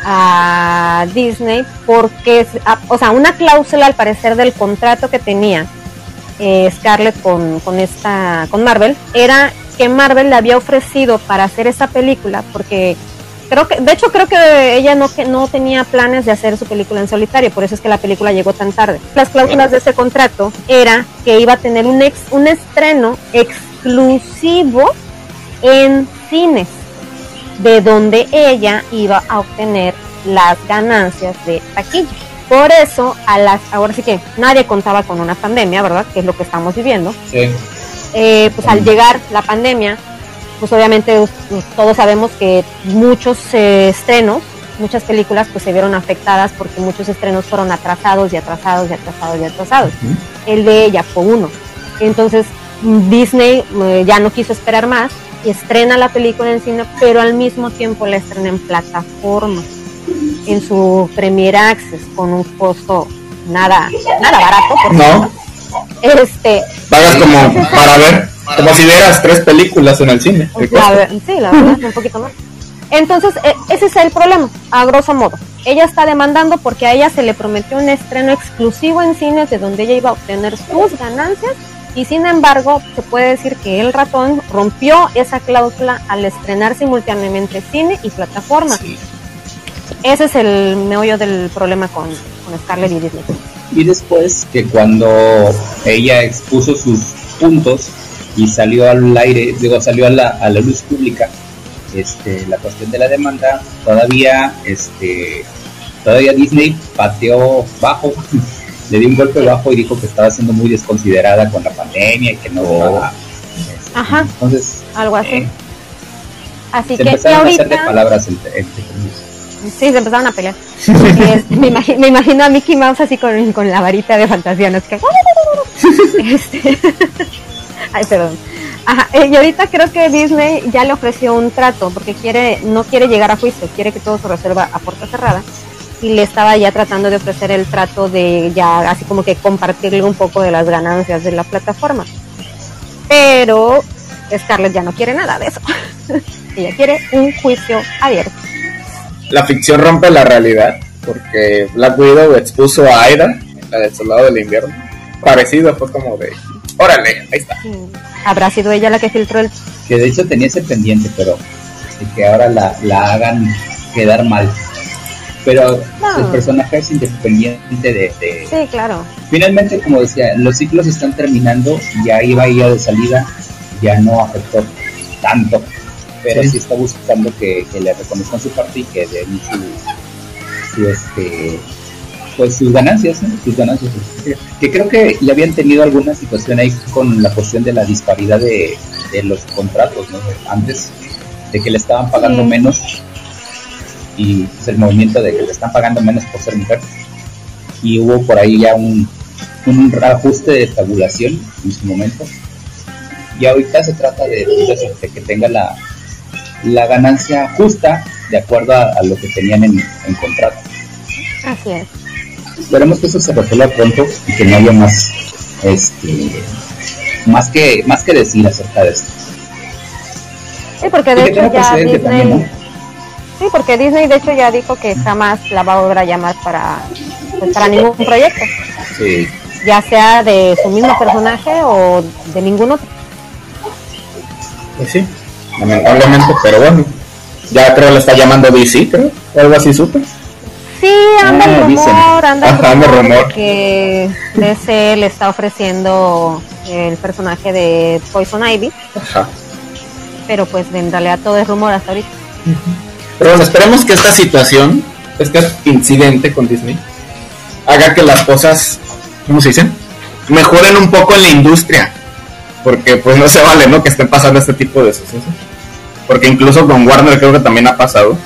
a Disney porque, o sea, una cláusula al parecer del contrato que tenía eh, Scarlett con, con esta, con Marvel, era que Marvel le había ofrecido para hacer esa película, porque creo que, de hecho creo que ella no, que no tenía planes de hacer su película en solitario, por eso es que la película llegó tan tarde. Las cláusulas de ese contrato era que iba a tener un, ex, un estreno exclusivo en cines de donde ella iba a obtener las ganancias de taquilla. Por eso, a las, ahora sí que nadie contaba con una pandemia, ¿verdad? Que es lo que estamos viviendo. Sí. Eh, pues al llegar la pandemia, pues obviamente todos sabemos que muchos eh, estrenos, muchas películas pues se vieron afectadas porque muchos estrenos fueron atrasados y atrasados y atrasados y atrasados. El de ella fue uno. Entonces Disney eh, ya no quiso esperar más y estrena la película en cine, pero al mismo tiempo la estrena en plataforma, en su Premier Access, con un costo nada, nada barato, por No. Este, Pagas como para ver, como si vieras tres películas en el cine. La sí, la verdad, un poquito más. Entonces, e- ese es el problema, a grosso modo. Ella está demandando porque a ella se le prometió un estreno exclusivo en cines de donde ella iba a obtener sus ganancias y sin embargo se puede decir que el ratón rompió esa cláusula al estrenar simultáneamente cine y plataforma. Ese es el meollo del problema con, con Scarlett y Disney. Y después que cuando ella expuso sus puntos y salió al aire, digo, salió a la, a la luz pública este, la cuestión de la demanda, todavía, este, todavía Disney pateó bajo, le dio un golpe bajo y dijo que estaba siendo muy desconsiderada con la pandemia y que no estaba, este, Ajá. Entonces, Algo así. eh, Así se que empezaron a hacer de palabras entre, entre sí, se empezaron a pelear. Este, me, imagi- me imagino a Mickey Mouse así con, con la varita de fantasía, ¿no? Es que... Este, Ay, perdón. Ajá, eh, y ahorita creo que Disney ya le ofreció un trato porque quiere, no quiere llegar a juicio, quiere que todo se resuelva a puerta cerrada y le estaba ya tratando de ofrecer el trato de ya así como que compartirle un poco de las ganancias de la plataforma. Pero Scarlett ya no quiere nada de eso. Ella quiere un juicio abierto. La ficción rompe la realidad, porque Black Widow expuso a Aida, la del soldado del invierno. Parecido, fue como de, órale, ahí está. ¿Habrá sido ella la que filtró el Que de hecho tenía ese pendiente, pero de que ahora la, la hagan quedar mal. Pero No. el personaje es independiente de, de- Sí, claro. Finalmente, como decía, los ciclos están terminando, ya iba ella de salida, ya no afectó tanto, pero sí, Sí. está buscando que, que le reconozcan su parte y que den su, su, este pues sus ganancias, ¿no? sus ganancias. Que creo que ya habían tenido alguna situación ahí con la cuestión de la disparidad de, de los contratos, ¿no? Antes de que le estaban pagando Sí. menos y pues, el movimiento de que le están pagando menos por ser mujer y hubo por ahí ya un, un ajuste de tabulación en su momento y ahorita se trata de, de que tenga la, la ganancia justa de acuerdo a, a lo que tenían en, en contrato. Así es. Esperemos que eso se resuelva pronto y que no haya más este más que más que decir acerca de esto. Sí, porque de hecho ya Disney... también, ¿no? Sí, porque Disney de hecho ya dijo que jamás la va a volver a llamar para, pues, para ningún proyecto, Sí. ya sea de su mismo personaje o de ningún otro. Pues sí, lamentablemente, pero bueno. Ya creo le está llamando DC, creo, o algo así supe. Sí, anda Ah, el dicen. rumor, anda el Ajá, anda el rumor, de que DC le está ofreciendo el personaje de Poison Ivy, Ajá. pero pues en realidad todo es rumor hasta ahorita. Pero bueno, esperemos que esta situación, este incidente con Disney, haga que las cosas, ¿cómo se dicen? Mejoren un poco en la industria. Porque pues no se vale, ¿no? Que estén pasando este tipo de sucesos. Porque incluso con Warner creo que también ha pasado.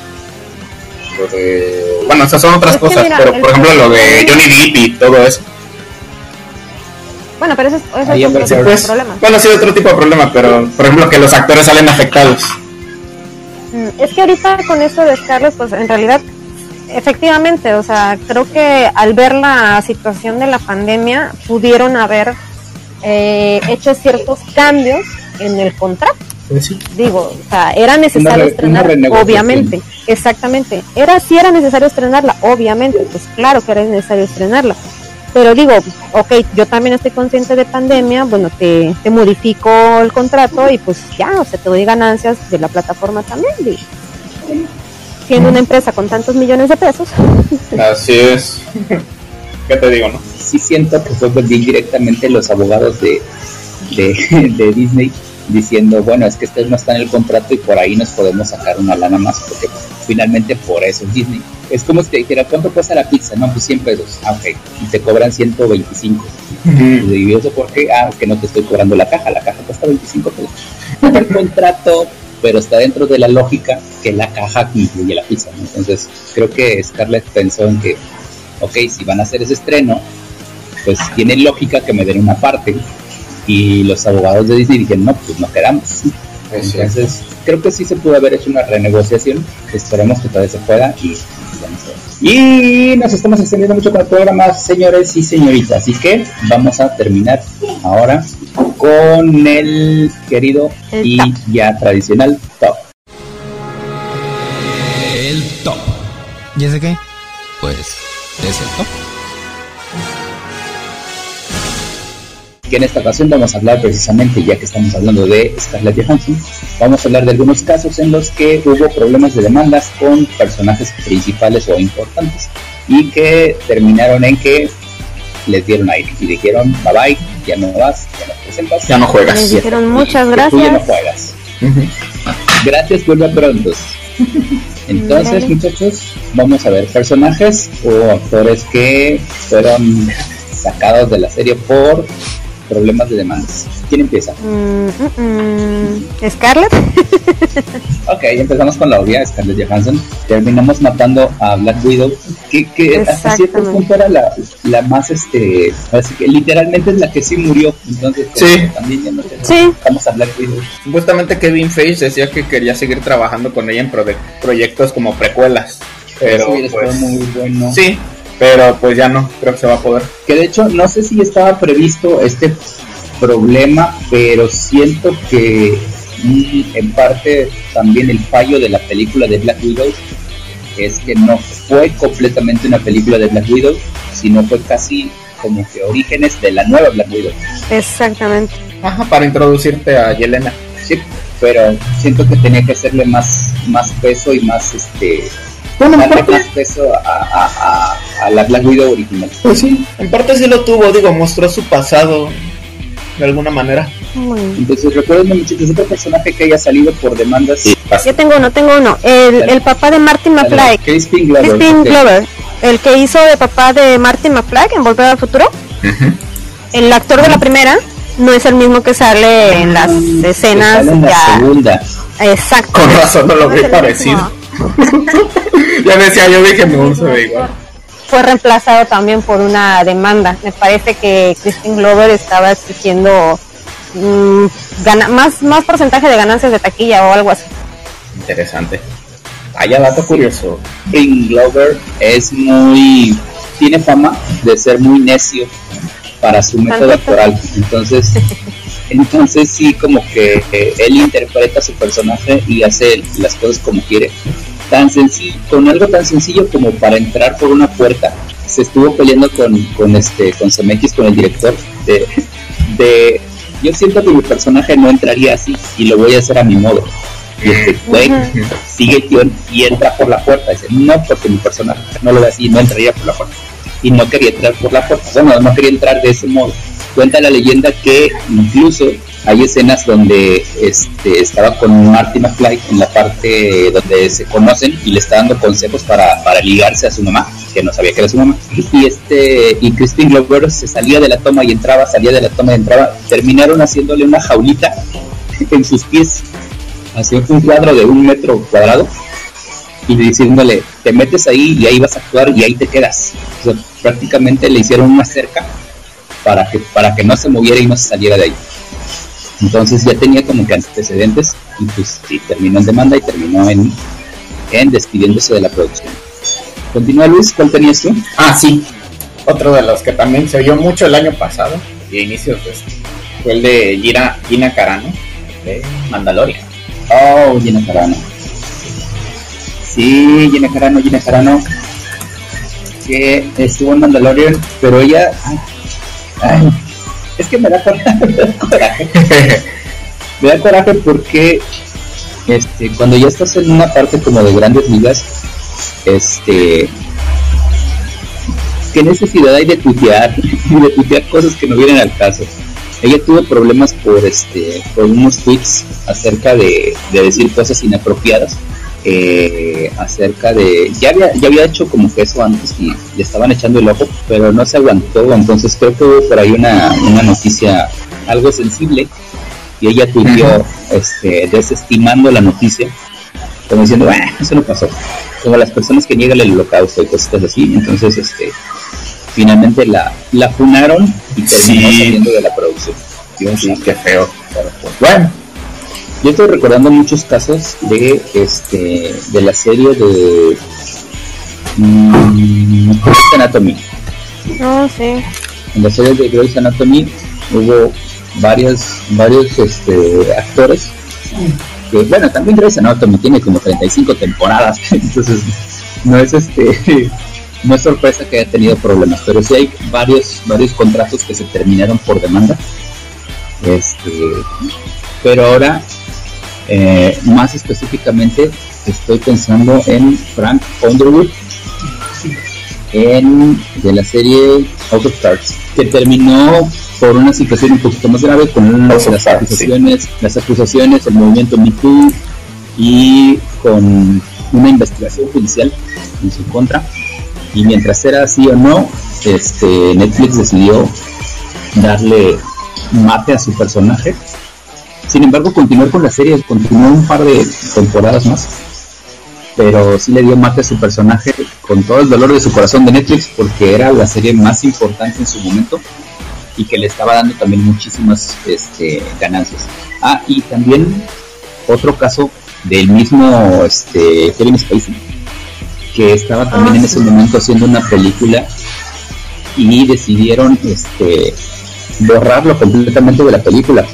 Lo de- Bueno, esas son otras Es cosas, mira, pero por ejemplo lo de Johnny Depp y todo eso. Bueno, pero eso es, eso Ahí es otro tipo de Pues, problema. bueno, sí, otro tipo de problema, pero por ejemplo que los actores salen afectados. Mm, Es que ahorita con esto de Scarlett, pues en realidad, efectivamente, o sea, creo que al ver la situación de la pandemia, pudieron haber eh, hecho ciertos cambios en el contrato. Pues sí. Digo, o sea, era necesario re- estrenar, una renegociación. obviamente, exactamente. Era sí era necesario estrenarla, obviamente, pues claro que era necesario estrenarla. Pero digo, ok, yo también estoy consciente de pandemia, bueno, te, te modifico el contrato y pues ya, o sea, te doy ganancias de la plataforma también. digo. Siendo una empresa con tantos millones de pesos. Así es. ¿Qué te digo, no? Sí siento que fue pues, directamente los abogados de, de, de Disney diciendo, bueno, es que este no está en el contrato y por ahí nos podemos sacar una lana más, porque finalmente por eso es Disney. Es como si te dijera, ¿cuánto cuesta la pizza? No, pues 100 pesos. Ah, ok. Y te cobran 125. ¿Y eso por qué? Ah, que no te estoy cobrando la caja, la caja cuesta 25 pesos. Está el contrato, pero está dentro de la lógica que la caja incluye la pizza. ¿no? Entonces, creo que Scarlett pensó en que, ok, si van a hacer ese estreno, pues tiene lógica que me den una parte. Y los abogados de Disney dijeron, no, pues no quedamos. Entonces, creo que sí se pudo haber hecho una renegociación. Esperemos que todavía se pueda y vamos a ver. Y nos estamos extendiendo mucho con el programa, señores y señoritas. Así que vamos a terminar ahora con el querido El y top. ya tradicional top. El top. ¿Y ese qué? Pues es el top. Que en esta ocasión vamos a hablar precisamente, ya que estamos hablando de Scarlett Johansson, vamos a hablar de algunos casos en los que hubo problemas de demandas con personajes principales o importantes y que terminaron en que les dieron aire y dijeron bye bye, ya no vas, ya no presentas. Ya no juegas. Les dijeron muchas Tú ya no gracias. juegas. Gracias, vuelve pronto. Entonces, Dale. muchachos, vamos a ver personajes o actores que fueron sacados de la serie por problemas de demandas. ¿Quién empieza? Mm, mm, mm. Scarlett. Ok, empezamos con la obvia, Scarlett Johansson. Terminamos matando a Black Widow, que, que hasta cierto punto era la, la más, este, así que literalmente es la que sí murió. Entonces, Sí. eh, también ya no Sí. Vamos a Black Widow. Supuestamente Kevin Feige decía que quería seguir trabajando con ella en proyectos como precuelas. Pero pues, muy bueno. sí, pero pues ya no, creo que se va a poder. Que de hecho, no sé si estaba previsto este problema, pero siento que mm, en parte también el fallo de la película de Black Widow es que no fue completamente una película de Black Widow, sino fue casi como que orígenes de la nueva Black Widow. Exactamente. Ajá, para introducirte a Yelena. Sí, pero siento que tenía que hacerle más, más peso y más este Bueno, en parte, más peso a, a- a- a la Black Widow original. pues sí, en parte sí lo tuvo, digo, mostró su pasado de alguna manera. Muy bien. Entonces recuerden muchachos, otro personaje que haya salido por demandas Yo tengo uno, tengo uno. El, el papá de Martin McFly. Crispin Glover. Crispin. Glover. El que hizo de papá de Martin McFly en Volver al Futuro. El actor de la primera no es el mismo que sale en las escenas Sale en la ya. segunda. Exacto. Con razón no lo vi parecido. ya decía, yo dije, no, se ve igual. Fue reemplazado también por una demanda. Me parece que Crispin Glover estaba exigiendo mm, gana- más, más porcentaje de ganancias de taquilla o algo así. Interesante. Vaya dato curioso. Crispin Glover es muy. tiene fama de ser muy necio para su método actoral. Entonces. Entonces sí como que eh, él interpreta su personaje y hace las cosas como quiere. Tan sencillo, con algo tan sencillo como para entrar por una puerta. Se estuvo peleando con, con este, con CMX, con el director, de, de yo siento que mi personaje no entraría así y lo voy a hacer a mi modo. Y este güey sigue el guion y entra por la puerta. Dice, no, porque mi personaje no lo ve así, no entraría por la puerta. Y no quería entrar por la puerta. Bueno, no quería entrar de ese modo. Cuenta la leyenda que incluso hay escenas donde este, estaba con Marty McFly en la parte donde se conocen y le está dando consejos para, ligarse a su mamá, que no sabía que era su mamá. Y este y Christine Glover se salía de la toma y entraba, salía de la toma y entraba. Terminaron haciéndole una jaulita en sus pies, hacia un cuadro de un metro cuadrado y diciéndole, te metes ahí y ahí vas a actuar y ahí te quedas. Prácticamente le hicieron una cerca para que, para que no se moviera y no se saliera de ahí. Entonces ya tenía como que antecedentes y pues sí, terminó en demanda y terminó en, en despidiéndose de la producción. Continúa Luis, ¿cuál tenías tú? Ah, sí. Otro de los que también se oyó mucho el año pasado, y inicios de este, fue el de Gina, Gina Carano, de Mandalorian. Oh, Gina Carano. Sí, Gina Carano, Gina Carano. Que estuvo en Mandalorian, pero ella. ay, ay, es que me da coraje. Me da coraje, me da coraje porque este, cuando ya estás en una parte como de grandes ligas, este. ¿Qué necesidad hay de tuitear? de tuitear cosas que no vienen al caso. Ella tuvo problemas por este por unos tweets acerca de, de decir cosas inapropiadas eh, acerca de ya había ya había hecho como que eso antes y le estaban echando el ojo pero no se aguantó entonces creo que hubo por ahí una, una noticia algo sensible y ella tuiteó este desestimando la noticia como diciendo "Ah, eso no pasó como las personas que niegan el holocausto y cosas así entonces este finalmente la, la funaron y terminó Sí. saliendo de la producción. Dios, sí, qué feo. Pero, pues, bueno, yo estoy recordando muchos casos de este de la serie de mm, Grey's Anatomy. No, sí. En la serie de Grey's Anatomy hubo varios varios este, actores que bueno también Grey's Anatomy tiene como 35 temporadas entonces no es este no es sorpresa que haya tenido problemas pero sí hay varios varios contratos que se terminaron por demanda este pero ahora eh, más específicamente estoy pensando en Frank Underwood en, de la serie House of Cards, que terminó por una situación un poquito más grave con las, acusaciones, las acusaciones, el movimiento Me Too y con una investigación judicial en su contra. Y mientras era así o no, este, Netflix decidió darle mate a su personaje. Sin embargo, continuó con la serie, continuó un par de temporadas más, pero sí le dio mate a su personaje con todo el dolor de su corazón de Netflix porque era la serie más importante en su momento y que le estaba dando también muchísimas este, ganancias. Ah, y también otro caso del mismo este, Kevin Spacey, que estaba también en ese momento haciendo una película y decidieron este, borrarlo completamente de la película,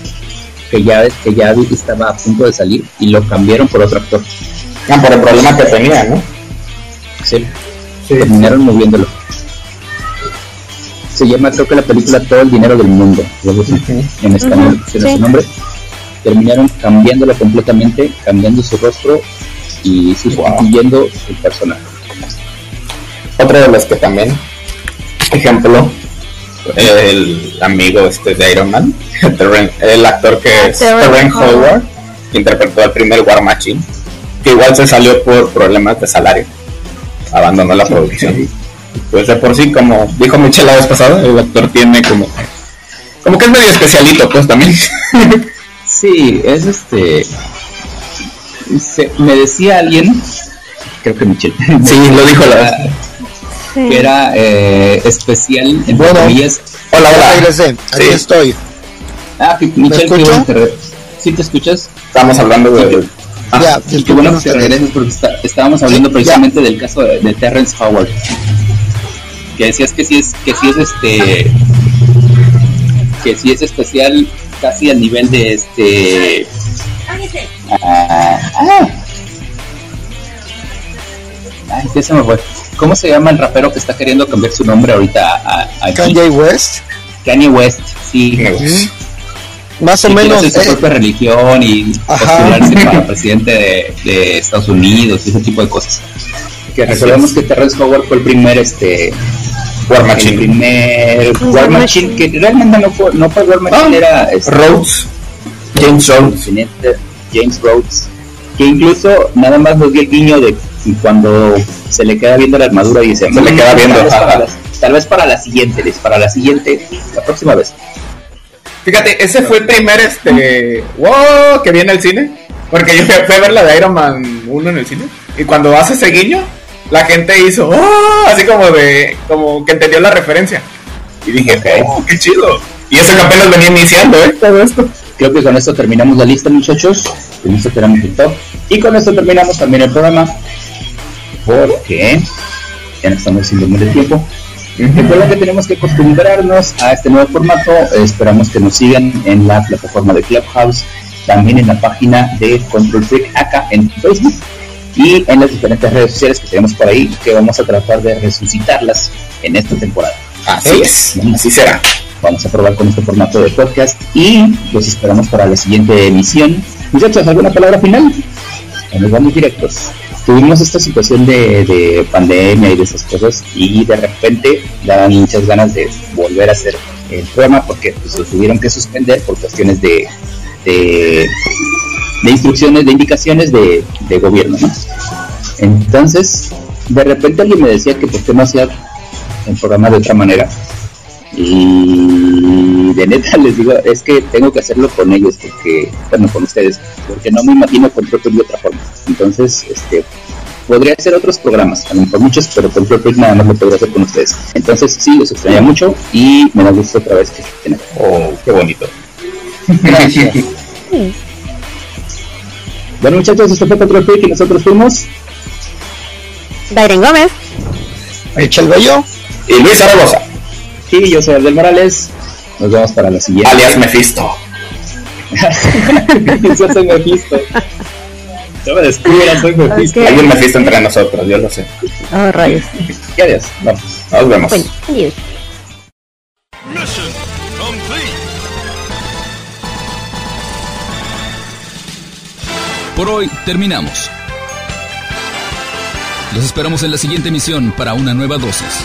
que ya, que ya estaba a punto de salir y lo cambiaron por otro actor. Ah, por el problema que tenía, ¿no? Sí, terminaron moviéndolo. Se llama, creo que la película Todo el dinero del mundo, en español, uh su nombre terminaron cambiándolo completamente, cambiando su rostro y sustituyendo el personaje. Otro de los que también, ejemplo, el amigo este de Iron Man, el actor que es Terren Howard, que interpretó al primer War Machine, que igual se salió por problemas de salario, abandonó la producción. Pues de por sí, como dijo Michelle la vez pasada, el actor tiene como, como que es medio especialito, pues también. Sí, es este. me decía alguien, creo que Michelle. Sí, lo dijo la. Que era eh, especial en bueno, comillas. Hola, hola. Regresé, aquí estoy. Ah, Michelle, ¿Me ¿Sí te escuchas? Estamos hablando de. Ah, ya, qué bueno que regreses porque estábamos hablando precisamente del caso de, de, Terrence Howard. Que decías que sí es, que sí es este. Que sí es especial casi al nivel de este. Ah, ah. Ay, ¿qué se me fue? ¿Cómo se llama el rapero que está queriendo cambiar su nombre ahorita a, Kanye West? Kanye West, sí. Más o menos. su propia religión y postularse para presidente de, de, Estados Unidos y ese tipo de cosas. Que recordemos que Terrence Howard fue el primer este War Machine. El primer War Machine, que realmente no fue, no fue War Machine, ah, era este, Rhodes, James Rhodes. James Rhodes, que incluso nada más nos dio el guiño de cuando se le queda viendo la armadura y dice, se le queda viendo. Tal vez, para la, siguiente, para la siguiente, la próxima vez. Fíjate, ese fue el primer, este, wow, que viene al cine. Porque yo fui a ver la de Iron Man 1 en el cine. Y cuando hace ese guiño, la gente hizo, ¡Oh! así como de, como que entendió la referencia. Y dije, oh, qué chido. Y eso que apenas venía iniciando, ¿eh? Todo esto. Creo que con esto terminamos la lista, muchachos. Con esto tenemos el top. Y con esto terminamos también el programa. Porque ya no estamos haciendo muy de tiempo. Recuerden que tenemos que acostumbrarnos a este nuevo formato. Esperamos que nos sigan en la plataforma de Clubhouse, también en la página de Control Freak acá en Facebook y en las diferentes redes sociales que tenemos por ahí, que vamos a tratar de resucitarlas en esta temporada. Así es, así será. Vamos a probar con este formato de podcast y los esperamos para la siguiente emisión. Muchachos, ¿alguna palabra final? Nos vamos directos. Tuvimos esta situación de, pandemia y de esas cosas y de repente daban muchas ganas de volver a hacer el programa porque pues, tuvieron que suspender por cuestiones de, de de instrucciones, de indicaciones de, gobierno, ¿no? Entonces, de repente alguien me decía que por qué no hacía el programa de otra manera. Y de neta les digo, es que tengo que hacerlo con ellos, porque, bueno, con ustedes, porque no me imagino con Propio de otra forma. Entonces, este, podría hacer otros programas, a lo mejor muchos, pero con Propio nada más lo podría hacer con ustedes. Entonces, sí, los extraña mucho y me da gusto otra vez que estén Oh, qué bonito. Gracias. Bueno muchachos, esto fue Freak y nosotros fuimos Dairen Gómez, Richel Bello y Luis Zaragoza. Y yo soy Abdel Morales. Nos vemos para la siguiente. Alias Mephisto. yo soy Mephisto. Yo me descubran, soy Mephisto. Hay un Mephisto entre nosotros, yo lo sé. Oh, rayos. Y adiós. Vamos. Nos vemos. Bueno, adiós. Por hoy terminamos. Los esperamos en la siguiente emisión para una nueva dosis.